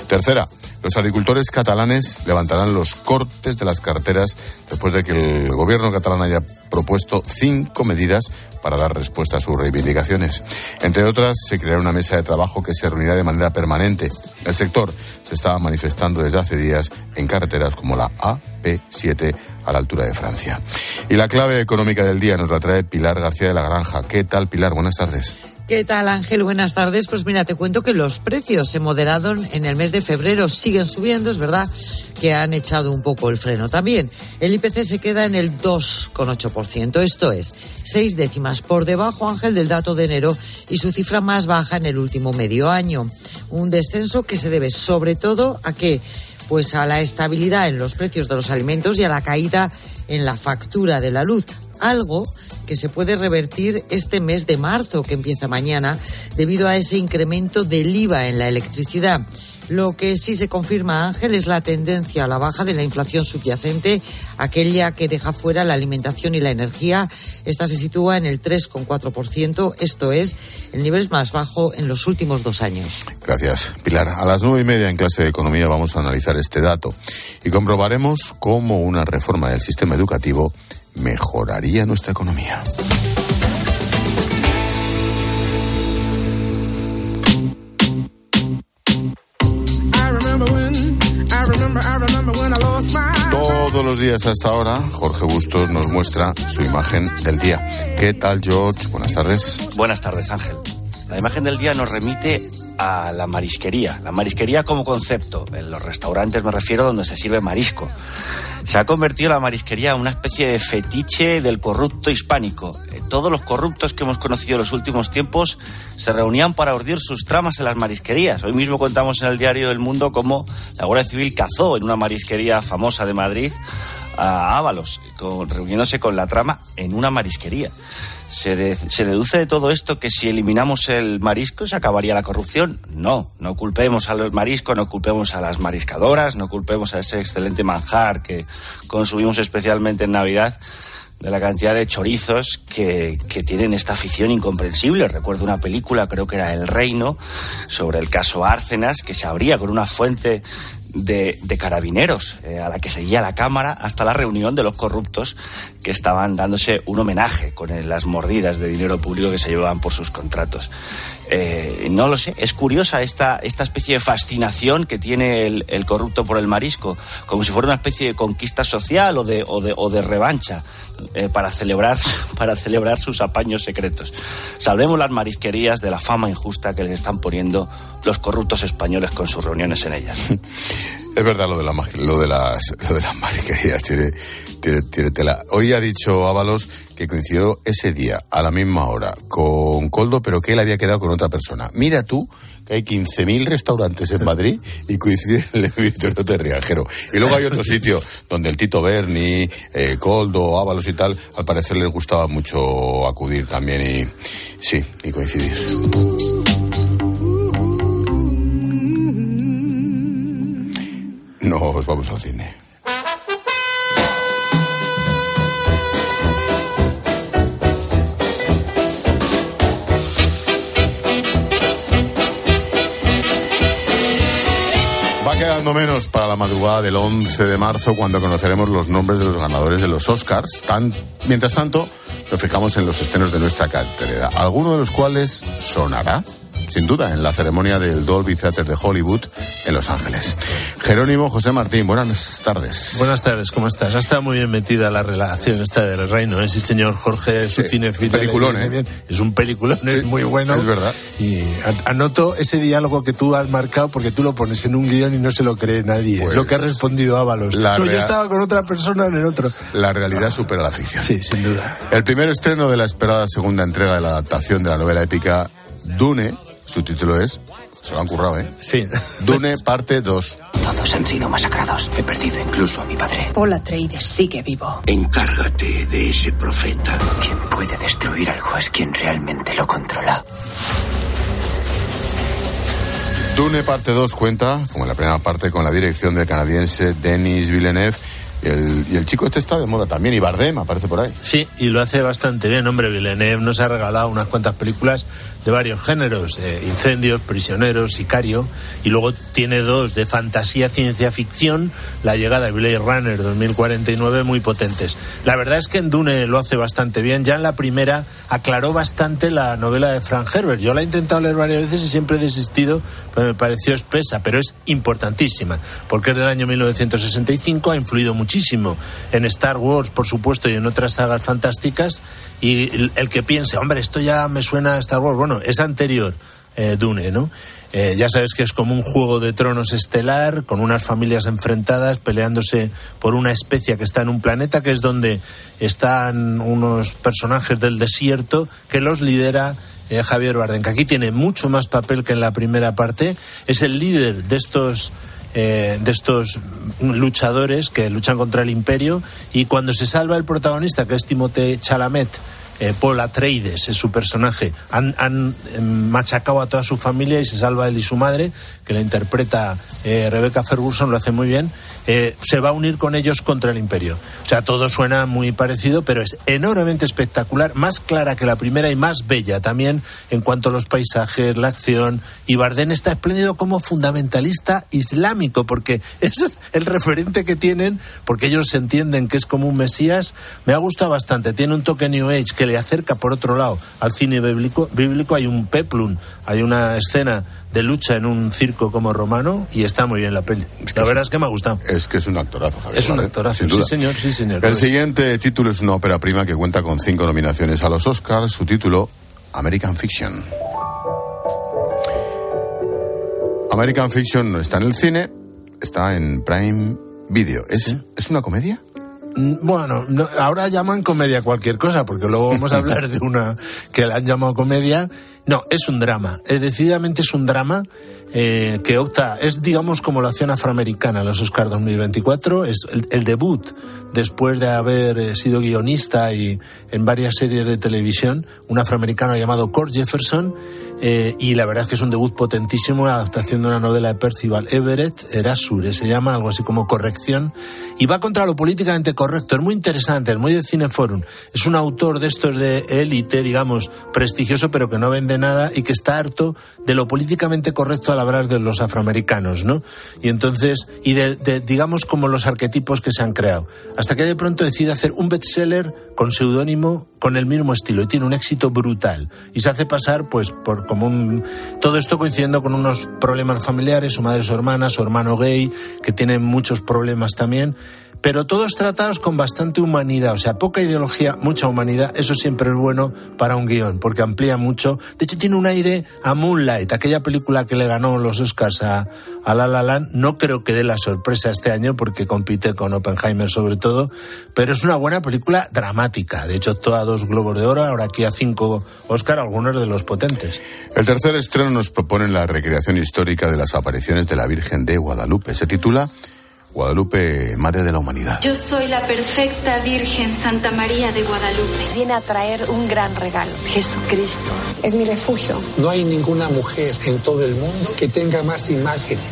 Tercera, los agricultores catalanes levantarán los cortes de las carteras después de que el gobierno catalán haya propuesto cinco medidas para dar respuesta a sus reivindicaciones. Entre otras, se creará una mesa de trabajo que se reunirá de manera permanente. El sector se estaba manifestando desde hace días en carreteras como la AP7 a la altura de Francia. Y la clave económica del día nos la trae Pilar García de la Granja. ¿Qué tal, Pilar? Buenas tardes. ¿Qué tal, Ángel? Buenas tardes. Pues mira, te cuento que los precios se moderaron en el mes de febrero, siguen subiendo, es verdad que han echado un poco el freno también. El IPC se queda en el 2,8%, esto es, seis décimas por debajo, Ángel, del dato de enero y su cifra más baja en el último medio año. Un descenso que se debe sobre todo a que pues a la estabilidad en los precios de los alimentos y a la caída en la factura de la luz, algo que se puede revertir este mes de marzo, que empieza mañana, debido a ese incremento del IVA en la electricidad. Lo que sí se confirma, Ángel, es la tendencia a la baja de la inflación subyacente, aquella que deja fuera la alimentación y la energía. Esta se sitúa en el 3,4%, esto es el nivel más bajo en los últimos dos años. Gracias, Pilar. A las nueve y media en clase de economía vamos a analizar este dato y comprobaremos cómo una reforma del sistema educativo mejoraría nuestra economía. Todos los días hasta ahora, Jorge Bustos nos muestra su imagen del día. ¿Qué tal, George? Buenas tardes. Buenas tardes, Ángel. La imagen del día nos remite a la marisquería. La marisquería como concepto. En los restaurantes me refiero donde se sirve marisco. Se ha convertido la marisquería en una especie de fetiche del corrupto hispánico. Eh, Todos los corruptos que hemos conocido en los últimos tiempos se reunían para urdir sus tramas en las marisquerías. Hoy mismo contamos en el diario El Mundo cómo la Guardia Civil cazó en una marisquería famosa de Madrid a Ábalos, reuniéndose con la trama en una marisquería. Se, de- se deduce de todo esto que si eliminamos el marisco se acabaría la corrupción. No, no culpemos a los mariscos, no culpemos a las mariscadoras, no culpemos a ese excelente manjar que consumimos especialmente en Navidad de la cantidad de chorizos que, que tienen esta afición incomprensible. Recuerdo una película, creo que era El Reino, sobre el caso Árcenas, que se abría con una fuente de, carabineros eh, a la que seguía la cámara hasta la reunión de los corruptos que estaban dándose un homenaje con las mordidas de dinero público que se llevaban por sus contratos. Eh, no lo sé, es curiosa esta, esta especie de fascinación que tiene el, corrupto por el marisco, como si fuera una especie de conquista social o de, o de, o de revancha eh, para, celebrar, [LAUGHS] para celebrar sus apaños secretos. Salvemos las marisquerías de la fama injusta que les están poniendo los corruptos españoles con sus reuniones en ellas. [LAUGHS] Es verdad lo de, la, lo de las, lo de las marisquerías, tiene, tiene, tiene tela. Hoy ha dicho Ábalos que coincidió ese día, a la misma hora, con Coldo, pero que él había quedado con otra persona. Mira tú que hay 15.000 restaurantes en Madrid y coincide el Victorio Terriajero. Y luego hay otro sitio donde el Tito Berni, eh, Coldo, Ábalos y tal, al parecer les gustaba mucho acudir también y sí, y coincidir. Nos vamos al cine. Quedando menos para la madrugada del 11 de marzo cuando conoceremos los nombres de los ganadores de los Oscars. Mientras tanto, nos fijamos en los estrenos de nuestra cartelera, alguno de los cuales sonará, sin duda, en la ceremonia del Dolby Theater de Hollywood en Los Ángeles. Jerónimo José Martín, buenas tardes. Buenas tardes, ¿cómo estás? Ha estado muy bien metida la relación esta del reino, ¿eh? Sí, señor Jorge, su cinefilo. peliculón, le ¿eh? Es un peliculón, es muy bueno. es verdad. Y anoto ese diálogo que tú has marcado porque tú lo pones en un guion y no se lo cree nadie. Pues, lo que ha respondido Ábalos. yo estaba con otra persona en el otro. La realidad supera la ficción. Sí, sin duda. El primer estreno de la esperada segunda entrega de la adaptación de la novela épica Dune, su título es, se lo han currado, ¿eh? Sí. Dune, parte 2. Todos han sido masacrados. He perdido incluso a mi padre. Paul Atreides sigue vivo. Encárgate de ese profeta. Quien puede destruir algo es quien realmente lo controla. Dune, parte 2, cuenta, como en la primera parte, con la dirección del canadiense Denis Villeneuve. El, y el chico este está de moda también, y Bardem aparece por ahí. Sí, y lo hace bastante bien. Hombre, Villeneuve nos ha regalado unas cuantas películas de varios géneros, eh, Incendios, Prisioneros, Sicario, y luego tiene dos de fantasía, ciencia ficción, La llegada de Blade Runner 2049, muy potentes. La verdad es que en Dune lo hace bastante bien. Ya en la primera aclaró bastante la novela de Frank Herbert. Yo la he intentado leer varias veces y siempre he desistido, pero me pareció espesa, pero es importantísima, porque es del año 1965, ha influido muchísimo en Star Wars, por supuesto, y en otras sagas fantásticas, y el, que piense, hombre, esto ya me suena a Star Wars, bueno, es anterior, eh, Dune, ¿no? Eh, ya sabes que es como un juego de tronos estelar, con unas familias enfrentadas, peleándose por una especie que está en un planeta, que es donde están unos personajes del desierto que los lidera eh, Javier Bardem, que aquí tiene mucho más papel que en la primera parte. Es el líder de estos eh, de estos luchadores que luchan contra el imperio. Y cuando se salva el protagonista que es Timothée Chalamet eh, Paul Atreides es su personaje han, han, eh, machacado a toda su familia y se salva él y su madre que la interpreta eh, Rebecca Ferguson lo hace muy bien eh, se va a unir con ellos contra el imperio. O sea todo suena muy parecido pero es enormemente espectacular más clara que la primera y más bella también en cuanto a los paisajes la acción. Y Bardem está espléndido como fundamentalista islámico porque [LAUGHS] es el referente que tienen porque ellos entienden que es como un mesías. Me ha gustado bastante. Tiene un toque New Age que le acerca por otro lado al cine bíblico, bíblico. Hay un peplum hay una escena de lucha en un circo como romano y está muy bien la peli la verdad es que me ha gustado Es que es un actorazo, Javier es un actorazo sí señor sí señor El siguiente título es una ópera prima que cuenta con cinco nominaciones a los Oscars. Su título, American Fiction. American Fiction no está en el cine, está en Prime Video. ¿Es, ¿es una comedia? Mm, Bueno, no, ahora llaman comedia cualquier cosa, porque luego vamos a hablar de una que la han llamado comedia. No, es un drama. Eh, decididamente es un drama eh, que opta, es digamos como la acción afroamericana, los Oscars 2024, es el, debut después de haber eh, sido guionista y en varias series de televisión, un afroamericano llamado Cord Jefferson, eh, y la verdad es que es un debut potentísimo, una adaptación de una novela de Percival Everett, Erasure, se llama algo así como Corrección, y va contra lo políticamente correcto. Es muy interesante, es muy de Cineforum. Es un autor de estos de élite, digamos, prestigioso, pero que no vende nada y que está harto de lo políticamente correcto al hablar de los afroamericanos, ¿no? Y entonces, y de, de, digamos, como los arquetipos que se han creado. Hasta que de pronto decide hacer un bestseller con seudónimo, con el mismo estilo, y tiene un éxito brutal. Y se hace pasar, pues, por como un. Todo esto coincidiendo con unos problemas familiares, su madre, su hermana, su hermano gay, que tienen muchos problemas también pero todos tratados con bastante humanidad, o sea, poca ideología, mucha humanidad, eso siempre es bueno para un guion, porque amplía mucho. De hecho, tiene un aire a Moonlight, aquella película que le ganó los Oscars a, a La La Land. No creo que dé la sorpresa este año, porque compite con Oppenheimer sobre todo, pero es una buena película dramática. De hecho, toda dos Globos de Oro, ahora aquí a cinco Oscar, algunos de los potentes. El tercer estreno nos propone la recreación histórica de las apariciones de la Virgen de Guadalupe. Se titula Guadalupe, Madre de la Humanidad. Yo soy la perfecta Virgen Santa María de Guadalupe. Viene a traer un gran regalo, Jesucristo. Es mi refugio. No hay ninguna mujer en todo el mundo que tenga más imágenes.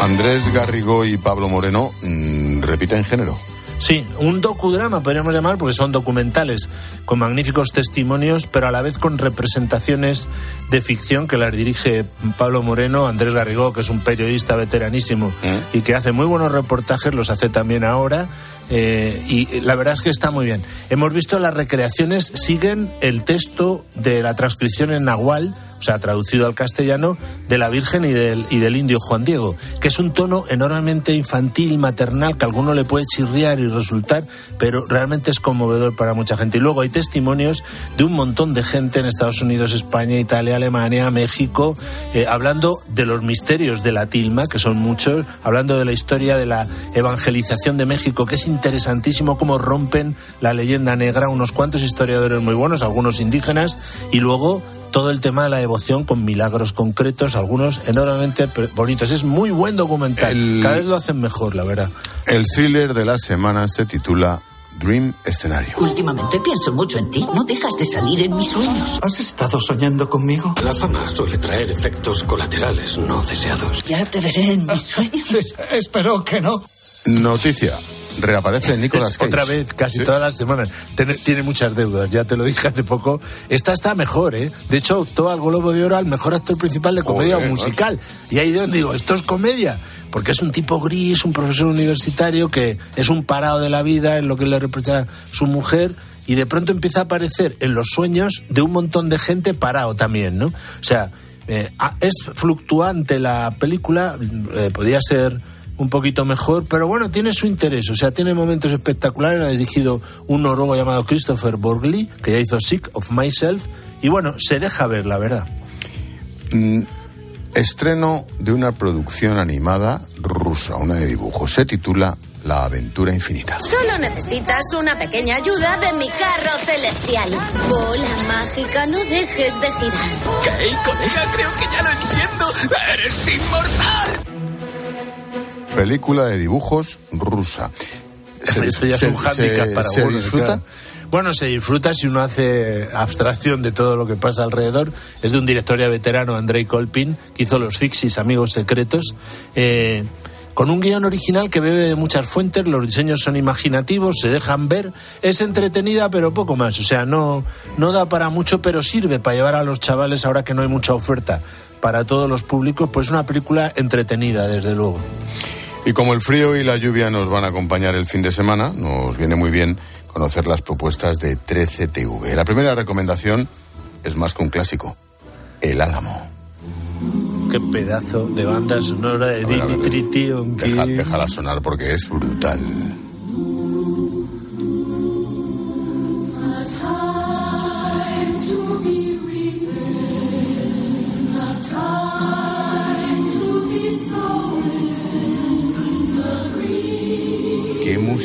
Andrés Garrigó y Pablo Moreno mm, repiten género. Sí, un docudrama podríamos llamar, porque son documentales con magníficos testimonios, pero a la vez con representaciones de ficción que las dirige Pablo Moreno, Andrés Garrigó, que es un periodista veteranísimo y que hace muy buenos reportajes, los hace también ahora. eh, y la verdad es que está muy bien. Hemos visto las recreaciones, siguen el texto de la transcripción en Nahual, o sea, traducido al castellano, de la Virgen y del, y del indio Juan Diego, que es un tono enormemente infantil y maternal que a alguno le puede chirriar y resultar, pero realmente es conmovedor para mucha gente. Y luego hay testimonios de un montón de gente en Estados Unidos, España, Italia, Alemania, México, eh, hablando de los misterios de la tilma, que son muchos, hablando de la historia de la evangelización de México, que es interesantísimo cómo rompen la leyenda negra, unos cuantos historiadores muy buenos, algunos indígenas, y luego todo el tema de la devoción con milagros concretos, algunos enormemente bonitos. Es muy buen documental. Cada vez lo hacen mejor, la verdad. El thriller de la semana se titula Dream Escenario. Últimamente pienso mucho en ti. No dejas de salir en mis sueños. ¿Has estado soñando conmigo? La fama suele traer efectos colaterales no deseados. Ya te veré en mis [LAUGHS] sueños. espero que no. Noticia. Reaparece Nicolas [LAUGHS] Cage. Otra vez, casi todas las semanas. Tiene, tiene muchas deudas, ya te lo dije hace poco. Esta está mejor, ¿eh? De hecho, optó al Globo de Oro al mejor actor principal de comedia Joder, musical. Y ahí donde digo, esto es comedia. Porque es un tipo gris, un profesor universitario que es un parado de la vida en lo que le reprocha su mujer y de pronto empieza a aparecer en los sueños de un montón de gente parado también, ¿no? O sea, eh, es fluctuante la película, eh, podía ser un poquito mejor, pero bueno, tiene su interés, o sea, tiene momentos espectaculares, ha dirigido un noruego llamado Christopher Borgli, que ya hizo Sick of Myself, y bueno, se deja ver, la verdad. Mm, estreno de una producción animada rusa, una de dibujos. Se titula La aventura infinita. Solo necesitas una pequeña ayuda de mi carro celestial. Bola mágica, no dejes de girar. ¡Hey, colega! Creo que ya lo entiendo. ¡Eres inmortal! Película de dibujos rusa. Se- Esto ya es un hándicap para ¿Se algunos, disfruta? claro. Bueno, se disfruta si uno hace abstracción de todo lo que pasa alrededor. Es de un director ya veterano, Andrei Kolpin, que hizo Los Fixis, Amigos Secretos. eh, con un guion original que bebe de muchas fuentes, los diseños son imaginativos, se dejan ver, es entretenida pero poco más, o sea, no, no da para mucho, pero sirve para llevar a los chavales ahora que no hay mucha oferta para todos los públicos, pues una película entretenida, desde luego. Y como el frío y la lluvia nos van a acompañar el fin de semana, nos viene muy bien conocer las propuestas de 13TV. La primera recomendación es más que un clásico, El Álamo. Qué pedazo de banda sonora de Dimitri Tionkin. Deja, déjala sonar porque es brutal.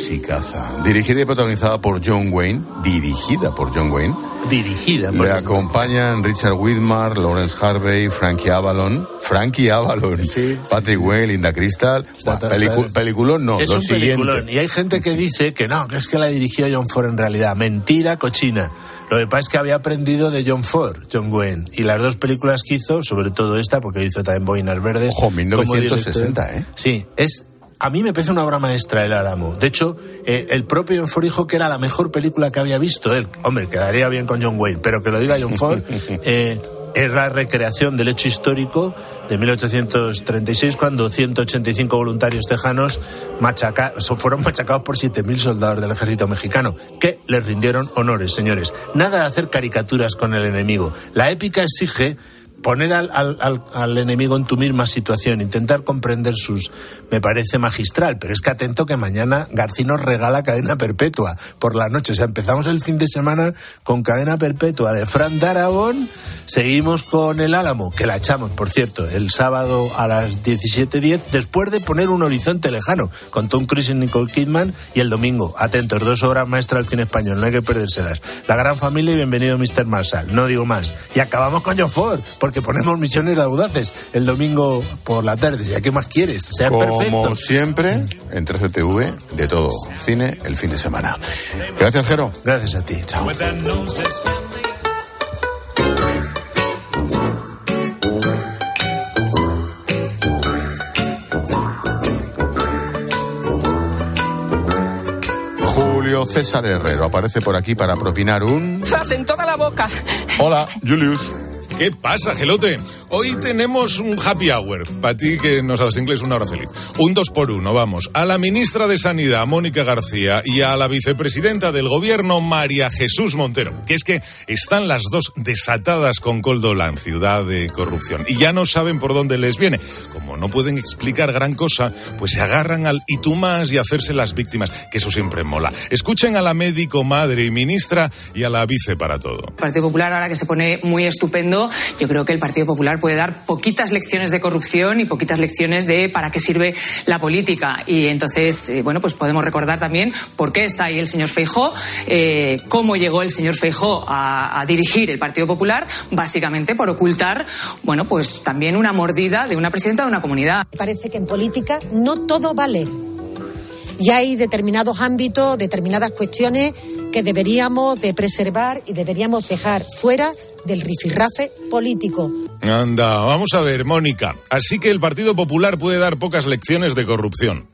Musicaza. Dirigida y protagonizada por John Wayne. Dirigida por John Wayne. Dirigida Le acompañan Richard Widmar, Lawrence Harvey, Frankie Avalon. Frankie Avalon. Patrick Wayne, Linda Crystal. Pelicu- peliculón no, es lo un siguiente. peliculón. Y hay gente que dice que no, que es que la dirigió John Ford en realidad. Mentira, cochina. Lo que pasa es que había aprendido de John Ford, John Wayne. Y las dos películas que hizo, sobre todo esta, porque hizo también Boinas Verdes. Ojo, como 1960, director. ¿eh? Sí, es. A mí me parece una obra maestra el Álamo. De hecho, eh, el propio John Ford dijo que era la mejor película que había visto él. Hombre, quedaría bien con John Wayne, pero que lo diga John [LAUGHS] Ford. eh, es la recreación del hecho histórico de 1836 cuando 185 voluntarios tejanos machaca- fueron machacados por 7.000 soldados del ejército mexicano que les rindieron honores, señores. Nada de hacer caricaturas con el enemigo. La épica exige poner al, al, al, enemigo en tu misma situación, intentar comprender sus, me parece magistral, pero es que atento que mañana García nos regala cadena perpetua por la noche. O sea, empezamos el fin de semana con cadena perpetua de Fran Darabón, seguimos con el Álamo, que la echamos, por cierto, el sábado a las 17.10, después de poner un horizonte lejano con Tom Cruise y Nicole Kidman, y el domingo, atentos, dos obras maestras del cine español, no hay que perdérselas. La gran familia y bienvenido Mr. Marshall, no digo más. Y acabamos con John Ford, porque ponemos misiones audaces el domingo por la tarde. ¿Ya qué más quieres? Sea Como perfecto. siempre, en 13TV, de todo. Cine el fin de semana. Gracias, Jero. Gracias a ti. Chao. Julio César Herrero aparece por aquí para propinar un... ¡Zas en toda la boca! Hola, Julius. ¿Qué pasa, Gelote? Hoy tenemos un happy hour. Para ti que nos hablas inglés, una hora feliz. Un dos por uno, vamos. A la ministra de Sanidad, Mónica García, y a la vicepresidenta del gobierno, María Jesús Montero. Que es que están las dos desatadas con Coldolan, ciudad de corrupción. Y ya no saben por dónde les viene. Como no pueden explicar gran cosa, pues se agarran al y tú más y hacerse las víctimas, que eso siempre mola. Escuchen a la médico, madre y ministra y a la vice para todo. Partido Popular, ahora que se pone muy estupendo, yo creo que el Partido Popular puede dar poquitas lecciones de corrupción y poquitas lecciones de para qué sirve la política. Y entonces, eh, bueno, pues podemos recordar también por qué está ahí el señor Feijó, eh, cómo llegó el señor Feijó a, a, dirigir el Partido Popular, básicamente por ocultar, bueno, pues también una mordida de una presidenta de una comunidad. Parece que en política no todo vale. Y hay determinados ámbitos, determinadas cuestiones que deberíamos de preservar y deberíamos dejar fuera del rifirrafe político. Anda, vamos a ver, Mónica. Así que el Partido Popular puede dar pocas lecciones de corrupción.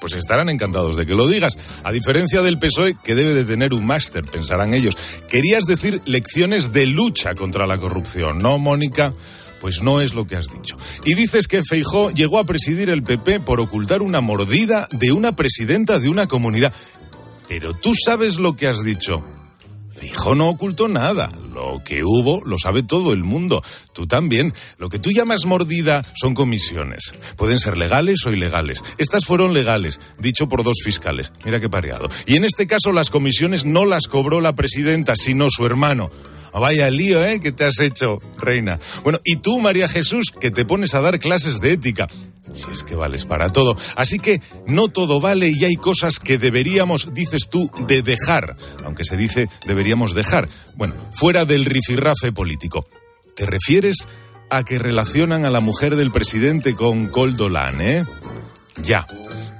Pues estarán encantados de que lo digas. A diferencia del PSOE, que debe de tener un máster, pensarán ellos. Querías decir lecciones de lucha contra la corrupción, ¿no, Mónica? Pues no es lo que has dicho. Y dices que Feijó llegó a presidir el PP por ocultar una mordida de una presidenta de una comunidad. Pero tú sabes lo que has dicho. Fijo no ocultó nada. Lo que hubo lo sabe todo el mundo. Tú también. Lo que tú llamas mordida son comisiones. Pueden ser legales o ilegales. Estas fueron legales, dicho por dos fiscales. Mira qué pareado. Y en este caso las comisiones no las cobró la presidenta, sino su hermano. Oh, vaya lío, ¿eh? Que te has hecho, reina. Bueno, y tú, María Jesús, que te pones a dar clases de ética. Si es que vales para todo. Así que no todo vale y hay cosas que deberíamos, dices tú, de dejar. Aunque se dice deberíamos dejar. Bueno, fuera del rifirrafe político. ¿Te refieres a que relacionan a la mujer del presidente con Coldolan, eh? Ya.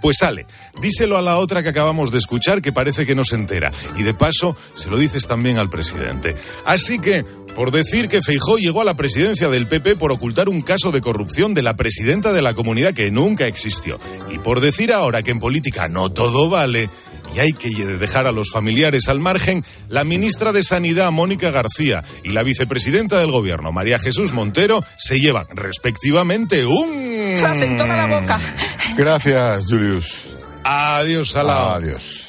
Pues sale, díselo a la otra que acabamos de escuchar que parece que no se entera. Y de paso, se lo dices también al presidente. Así que, por decir que Feijó llegó a la presidencia del PP por ocultar un caso de corrupción de la presidenta de la comunidad que nunca existió. Y por decir ahora que en política no todo vale y hay que dejar a los familiares al margen, la ministra de Sanidad, Mónica García, y la vicepresidenta del Gobierno, María Jesús Montero, se llevan respectivamente un... ¡Zas en toda la boca! Gracias, Julius. Adiós, Salao. Adiós.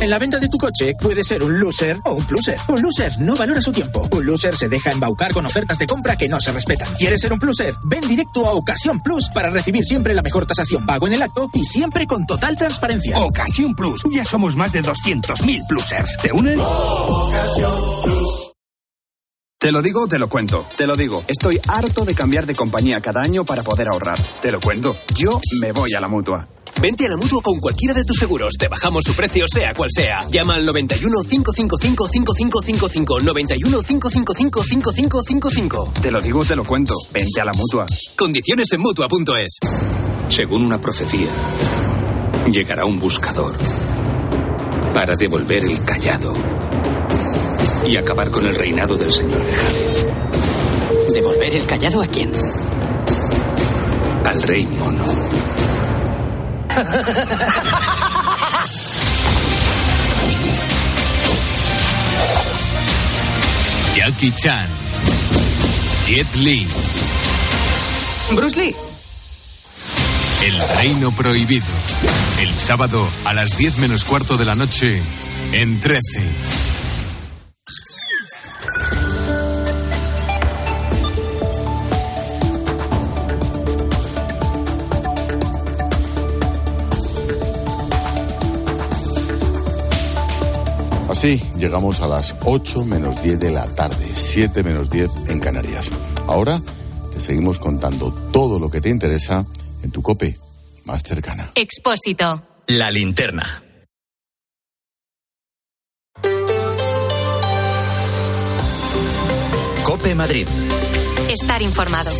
En la venta de tu coche puede ser un loser o un pluser. Un loser no valora su tiempo. Un loser se deja embaucar con ofertas de compra que no se respetan. ¿Quieres ser un pluser? Ven directo a Ocasión Plus para recibir siempre la mejor tasación pago en el acto y siempre con total transparencia. Ocasión Plus. Ya somos más de 200.000 plusers. ¿Te unen? Te lo digo, te lo cuento. Te lo digo. Estoy harto de cambiar de compañía cada año para poder ahorrar. Te lo cuento. Yo me voy a la mutua. Vente a la mutua con cualquiera de tus seguros. Te bajamos su precio, sea cual sea. Llama al 91 555 5555. 91 555 5555. Te lo digo, te lo cuento. Vente a la mutua. Condiciones en mutua.es. Según una profecía, llegará un buscador para devolver el callado y acabar con el reinado del señor de Hades. ¿Devolver el callado a quién? Al rey mono. Jackie Chan. Jet Li. Bruce Lee. El Reino Prohibido. El sábado a las 10 menos cuarto de la noche en 13. Así llegamos a las 8 menos 10 de la tarde, 7 menos 10 en Canarias. Ahora te seguimos contando todo lo que te interesa en tu cope más cercana. Expósito. La linterna. Cope Madrid. Estar informado.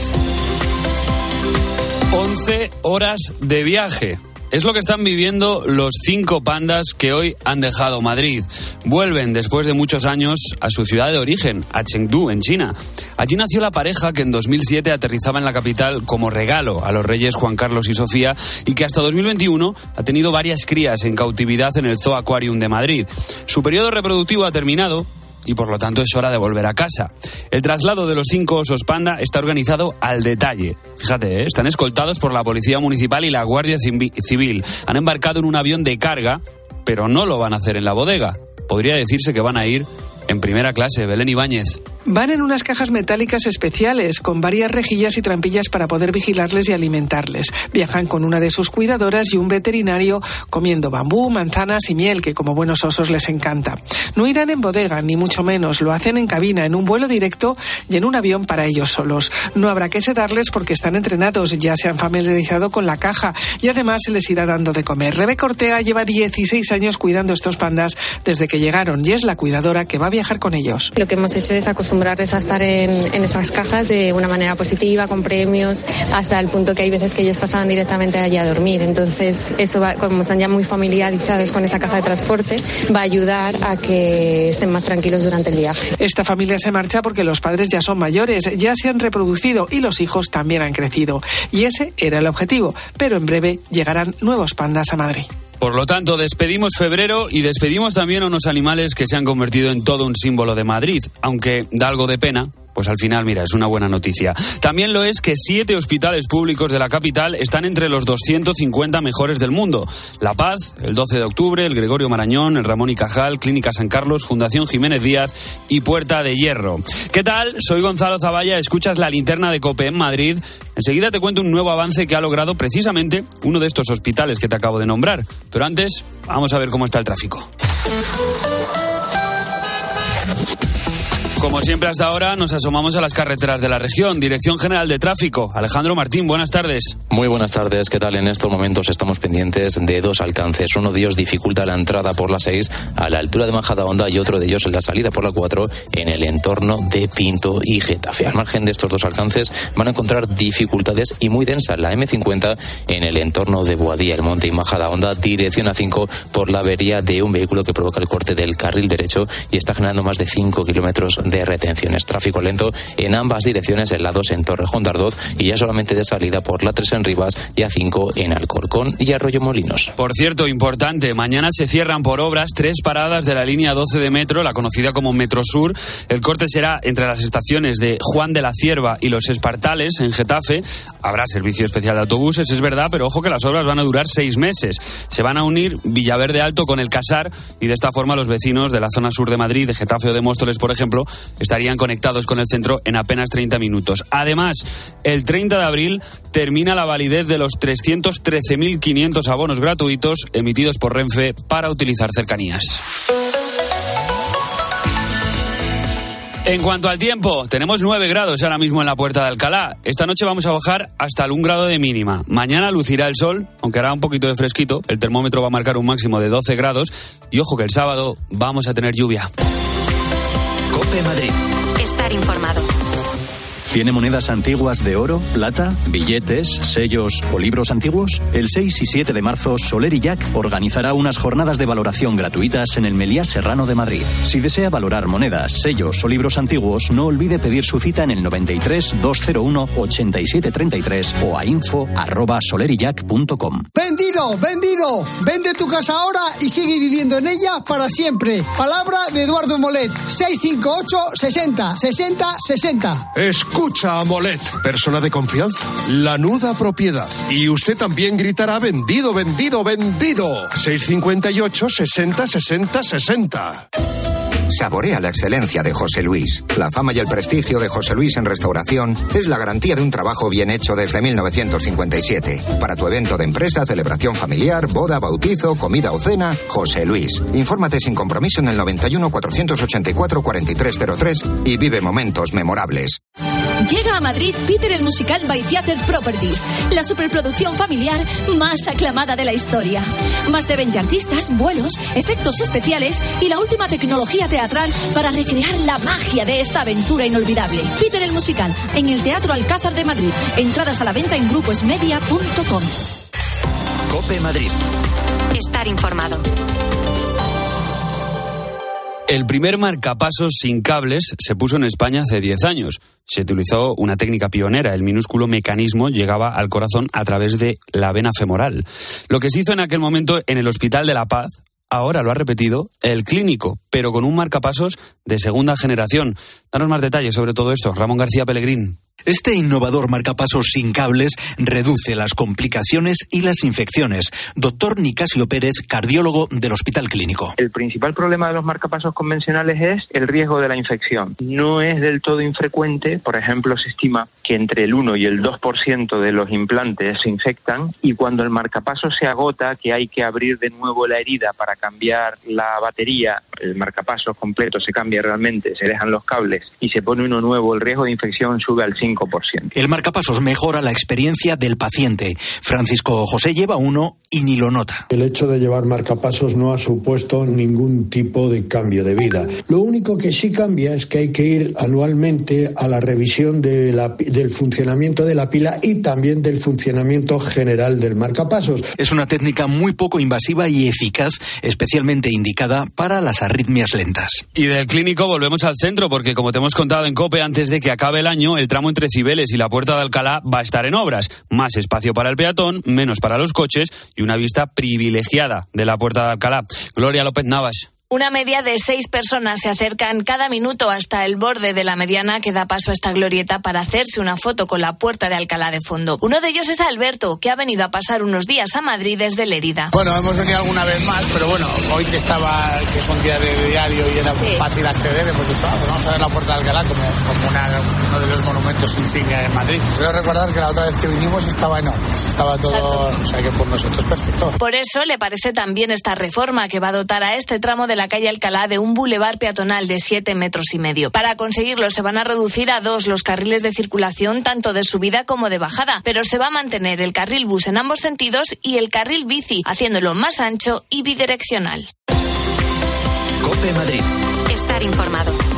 11 horas de viaje. Es lo que están viviendo los cinco pandas que hoy han dejado Madrid. Vuelven después de muchos años a su ciudad de origen, a Chengdu, en China. Allí nació la pareja que en 2007 aterrizaba en la capital como regalo a los reyes Juan Carlos y Sofía y que hasta 2021 ha tenido varias crías en cautividad en el Zoo Aquarium de Madrid. Su periodo reproductivo ha terminado y por lo tanto es hora de volver a casa. El traslado de los cinco osos panda está organizado al detalle. Fíjate, ¿eh? están escoltados por la Policía Municipal y la Guardia Civi- Civil. Han embarcado en un avión de carga, pero no lo van a hacer en la bodega. Podría decirse que van a ir en primera clase. Belén Ibáñez. Van en unas cajas metálicas especiales, con varias rejillas y trampillas para poder vigilarles y alimentarles. Viajan con una de sus cuidadoras y un veterinario comiendo bambú, manzanas y miel, que como buenos osos les encanta. No irán en bodega, ni mucho menos. Lo hacen en cabina, en un vuelo directo y en un avión para ellos solos. No habrá que sedarles porque están entrenados, ya se han familiarizado con la caja y además se les irá dando de comer. Rebeca Ortega lleva 16 años cuidando estos pandas desde que llegaron y es la cuidadora que va a viajar con ellos. Lo que hemos hecho es acostumbrarles a estar en, en esas cajas de una manera positiva, con premios, hasta el punto que hay veces que ellos pasaban directamente allí a dormir. Entonces, eso va, como están ya muy familiarizados con esa caja de transporte, va a ayudar a que estén más tranquilos durante el viaje. Esta familia se marcha porque los padres ya son mayores, ya se han reproducido y los hijos también han crecido. Y ese era el objetivo. Pero en breve llegarán nuevos pandas a Madrid. Por lo tanto, despedimos febrero y despedimos también a unos animales que se han convertido en todo un símbolo de Madrid, aunque da algo de pena. Pues al final, mira, es una buena noticia. También lo es que siete hospitales públicos de la capital están entre los 250 mejores del mundo. La Paz, el 12 de octubre, el Gregorio Marañón, el Ramón y Cajal, Clínica San Carlos, Fundación Jiménez Díaz y Puerta de Hierro. ¿Qué tal? Soy Gonzalo Zavalla, escuchas la linterna de COPE en Madrid. Enseguida te cuento un nuevo avance que ha logrado precisamente uno de estos hospitales que te acabo de nombrar. Pero antes, vamos a ver cómo está el tráfico. Como siempre hasta ahora, nos asomamos a las carreteras de la región. Dirección General de Tráfico. Alejandro Martín, buenas tardes. Muy buenas tardes, ¿qué tal? En estos momentos estamos pendientes de dos alcances. Uno de ellos dificulta la entrada por la 6 a la altura de Majadahonda y otro de ellos en la salida por la 4 en el entorno de Pinto y Getafe. Al margen de estos dos alcances van a encontrar dificultades y muy densas la M50 en el entorno de Boadía, el Monte y Majadahonda, dirección a 5 por la avería de un vehículo que provoca el corte del carril derecho y está generando más de 5 kilómetros de retenciones. Tráfico lento en ambas direcciones, 2 en Torrejón de Ardoz y ya solamente de salida por la 3 en Rivas y a 5 en Alcorcón y Arroyo Molinos. Por cierto, importante, mañana se cierran por obras tres paradas de la línea 12 de metro, la conocida como Metro Sur. El corte será entre las estaciones de Juan de la Cierva y Los Espartales, en Getafe. Habrá servicio especial de autobuses, es verdad, pero ojo que las obras van a durar seis meses. Se van a unir Villaverde Alto con el Casar y de esta forma los vecinos de la zona sur de Madrid, de Getafe o de Móstoles, por ejemplo, estarían conectados con el centro en apenas 30 minutos. Además, el 30 de abril termina la validez de los 313.500 abonos gratuitos emitidos por Renfe para utilizar cercanías. En cuanto al tiempo, tenemos 9 grados ahora mismo en la puerta de Alcalá. Esta noche vamos a bajar hasta el 1 grado de mínima. Mañana lucirá el sol, aunque hará un poquito de fresquito. El termómetro va a marcar un máximo de 12 grados. Y ojo que el sábado vamos a tener lluvia. Cope. Estar informado. ¿Tiene monedas antiguas de oro, plata, billetes, sellos o libros antiguos? El 6 y 7 de marzo, Soler y Jack organizará unas jornadas de valoración gratuitas en el Meliá Serrano de Madrid. Si desea valorar monedas, sellos o libros antiguos, no olvide pedir su cita en el 93 201 8733 o a info arroba solerijack.com. ¡Vendido! ¡Vendido! Vende tu casa ahora y sigue viviendo en ella para siempre. Palabra de Eduardo Molet. 658 60 60 60. Escucha a Molet, persona de confianza, la nuda propiedad. Y usted también gritará vendido, vendido, vendido. 658 60 60 60. Saborea la excelencia de José Luis. La fama y el prestigio de José Luis en restauración es la garantía de un trabajo bien hecho desde 1957. Para tu evento de empresa, celebración familiar, boda, bautizo, comida o cena, José Luis. Infórmate sin compromiso en el 91 484 4303 y vive momentos memorables. Llega a Madrid Peter el musical by Theater Properties, la superproducción familiar más aclamada de la historia. Más de 20 artistas, vuelos, efectos especiales y la última tecnología teatral para recrear la magia de esta aventura inolvidable. Peter el musical en el Teatro Alcázar de Madrid. Entradas a la venta en gruposmedia.com. Cope Madrid. Estar informado. El primer marcapasos sin cables se puso en España hace 10 años. Se utilizó una técnica pionera. El minúsculo mecanismo llegaba al corazón a través de la vena femoral. Lo que se hizo en aquel momento en el Hospital de la Paz, ahora lo ha repetido el clínico, pero con un marcapasos de segunda generación. Danos más detalles sobre todo esto, Ramón García Pellegrín. Este innovador marcapasos sin cables reduce las complicaciones y las infecciones. Doctor Nicasio Pérez, cardiólogo del Hospital Clínico. El principal problema de los marcapasos convencionales es el riesgo de la infección. No es del todo infrecuente, por ejemplo, se estima que entre el 1 y el 2% de los implantes se infectan y cuando el marcapaso se agota, que hay que abrir de nuevo la herida para cambiar la batería, el marcapaso completo se cambia realmente, se dejan los cables y se pone uno nuevo, el riesgo de infección sube al 5%. El marcapasos mejora la experiencia del paciente. Francisco José lleva uno y ni lo nota. El hecho de llevar marcapasos no ha supuesto ningún tipo de cambio de vida. Lo único que sí cambia es que hay que ir anualmente a la revisión de la, del funcionamiento de la pila y también del funcionamiento general del marcapasos. Es una técnica muy poco invasiva y eficaz, especialmente indicada para las arritmias lentas. Y del clínico volvemos al centro porque como te hemos contado en COPE antes de que acabe el año, el tramo entre Y la Puerta de Alcalá va a estar en obras. Más espacio para el peatón, menos para los coches y una vista privilegiada de la Puerta de Alcalá. Gloria López Navas. Una media de seis personas se acercan cada minuto hasta el borde de la mediana que da paso a esta glorieta para hacerse una foto con la puerta de Alcalá de fondo. Uno de ellos es Alberto, que ha venido a pasar unos días a Madrid desde Lérida. Bueno, hemos venido alguna vez más, pero bueno, hoy que estaba, que es un día de diario y era muy fácil acceder, hemos dicho, ah, pues vamos a ver la puerta de Alcalá como, como una, uno de los monumentos insignia de Madrid. Creo recordar que la otra vez que vinimos estaba en obras, estaba todo, Exacto. o sea que por nosotros perfecto. Por eso le parece también esta reforma que va a dotar a este tramo de la calle Alcalá de un bulevar peatonal de 7 metros y medio. Para conseguirlo se van a reducir a dos los carriles de circulación tanto de subida como de bajada, pero se va a mantener el carril bus en ambos sentidos y el carril bici, haciéndolo más ancho y bidireccional. Cope Madrid. Estar informado.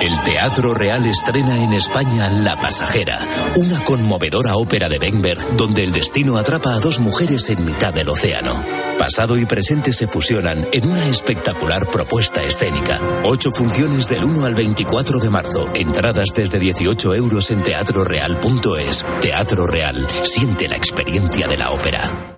El Teatro Real estrena en España La Pasajera, una conmovedora ópera de Benberg donde el destino atrapa a dos mujeres en mitad del océano. Pasado y presente se fusionan en una espectacular propuesta escénica. Ocho funciones del 1 al 24 de marzo. Entradas desde 18 euros en teatroreal.es. Teatro Real. Siente la experiencia de la ópera.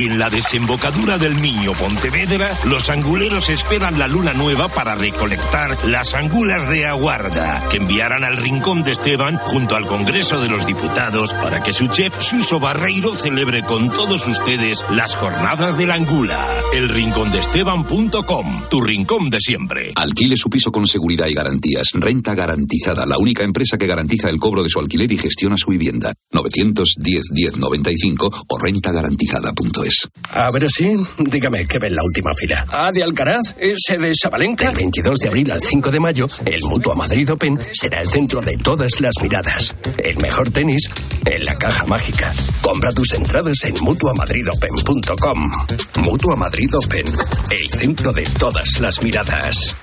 En la desembocadura del Niño Pontevedra, los anguleros esperan la luna nueva para recolectar las angulas de aguarda, que enviarán al rincón de Esteban junto al Congreso de los Diputados para que su chef Suso Barreiro celebre con todos ustedes las jornadas de la angula. El rincón de Esteban.com, tu rincón de siempre. Alquile su piso con seguridad y garantías. Renta garantizada, la única empresa que garantiza el cobro de su alquiler y gestiona su vivienda. 910 1095 o rentagarantizada.es. A ver si, dígame, ¿qué ve en la última fila? ¿A de Alcaraz? ¿Ese de Sabalenka? Del 22 de abril al 5 de mayo, el Mutua Madrid Open será el centro de todas las miradas. El mejor tenis en la caja mágica. Compra tus entradas en mutuamadridopen.com. Mutua Madrid Open, el centro de todas las miradas.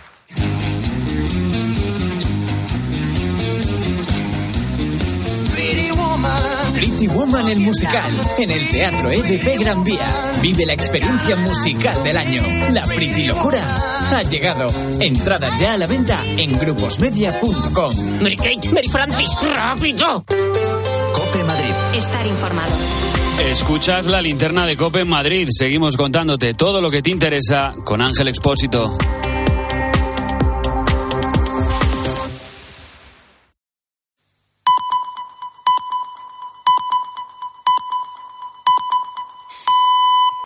Pretty Woman el musical en el Teatro EDP Gran Vía. Vive la experiencia musical del año. La Pretty Locura ha llegado. Entradas ya a la venta en gruposmedia.com. Mary Kate, Mary Francis, rápido. Cope Madrid. Estar informado. Escuchas la linterna de Cope en Madrid. Seguimos contándote todo lo que te interesa con Ángel Expósito.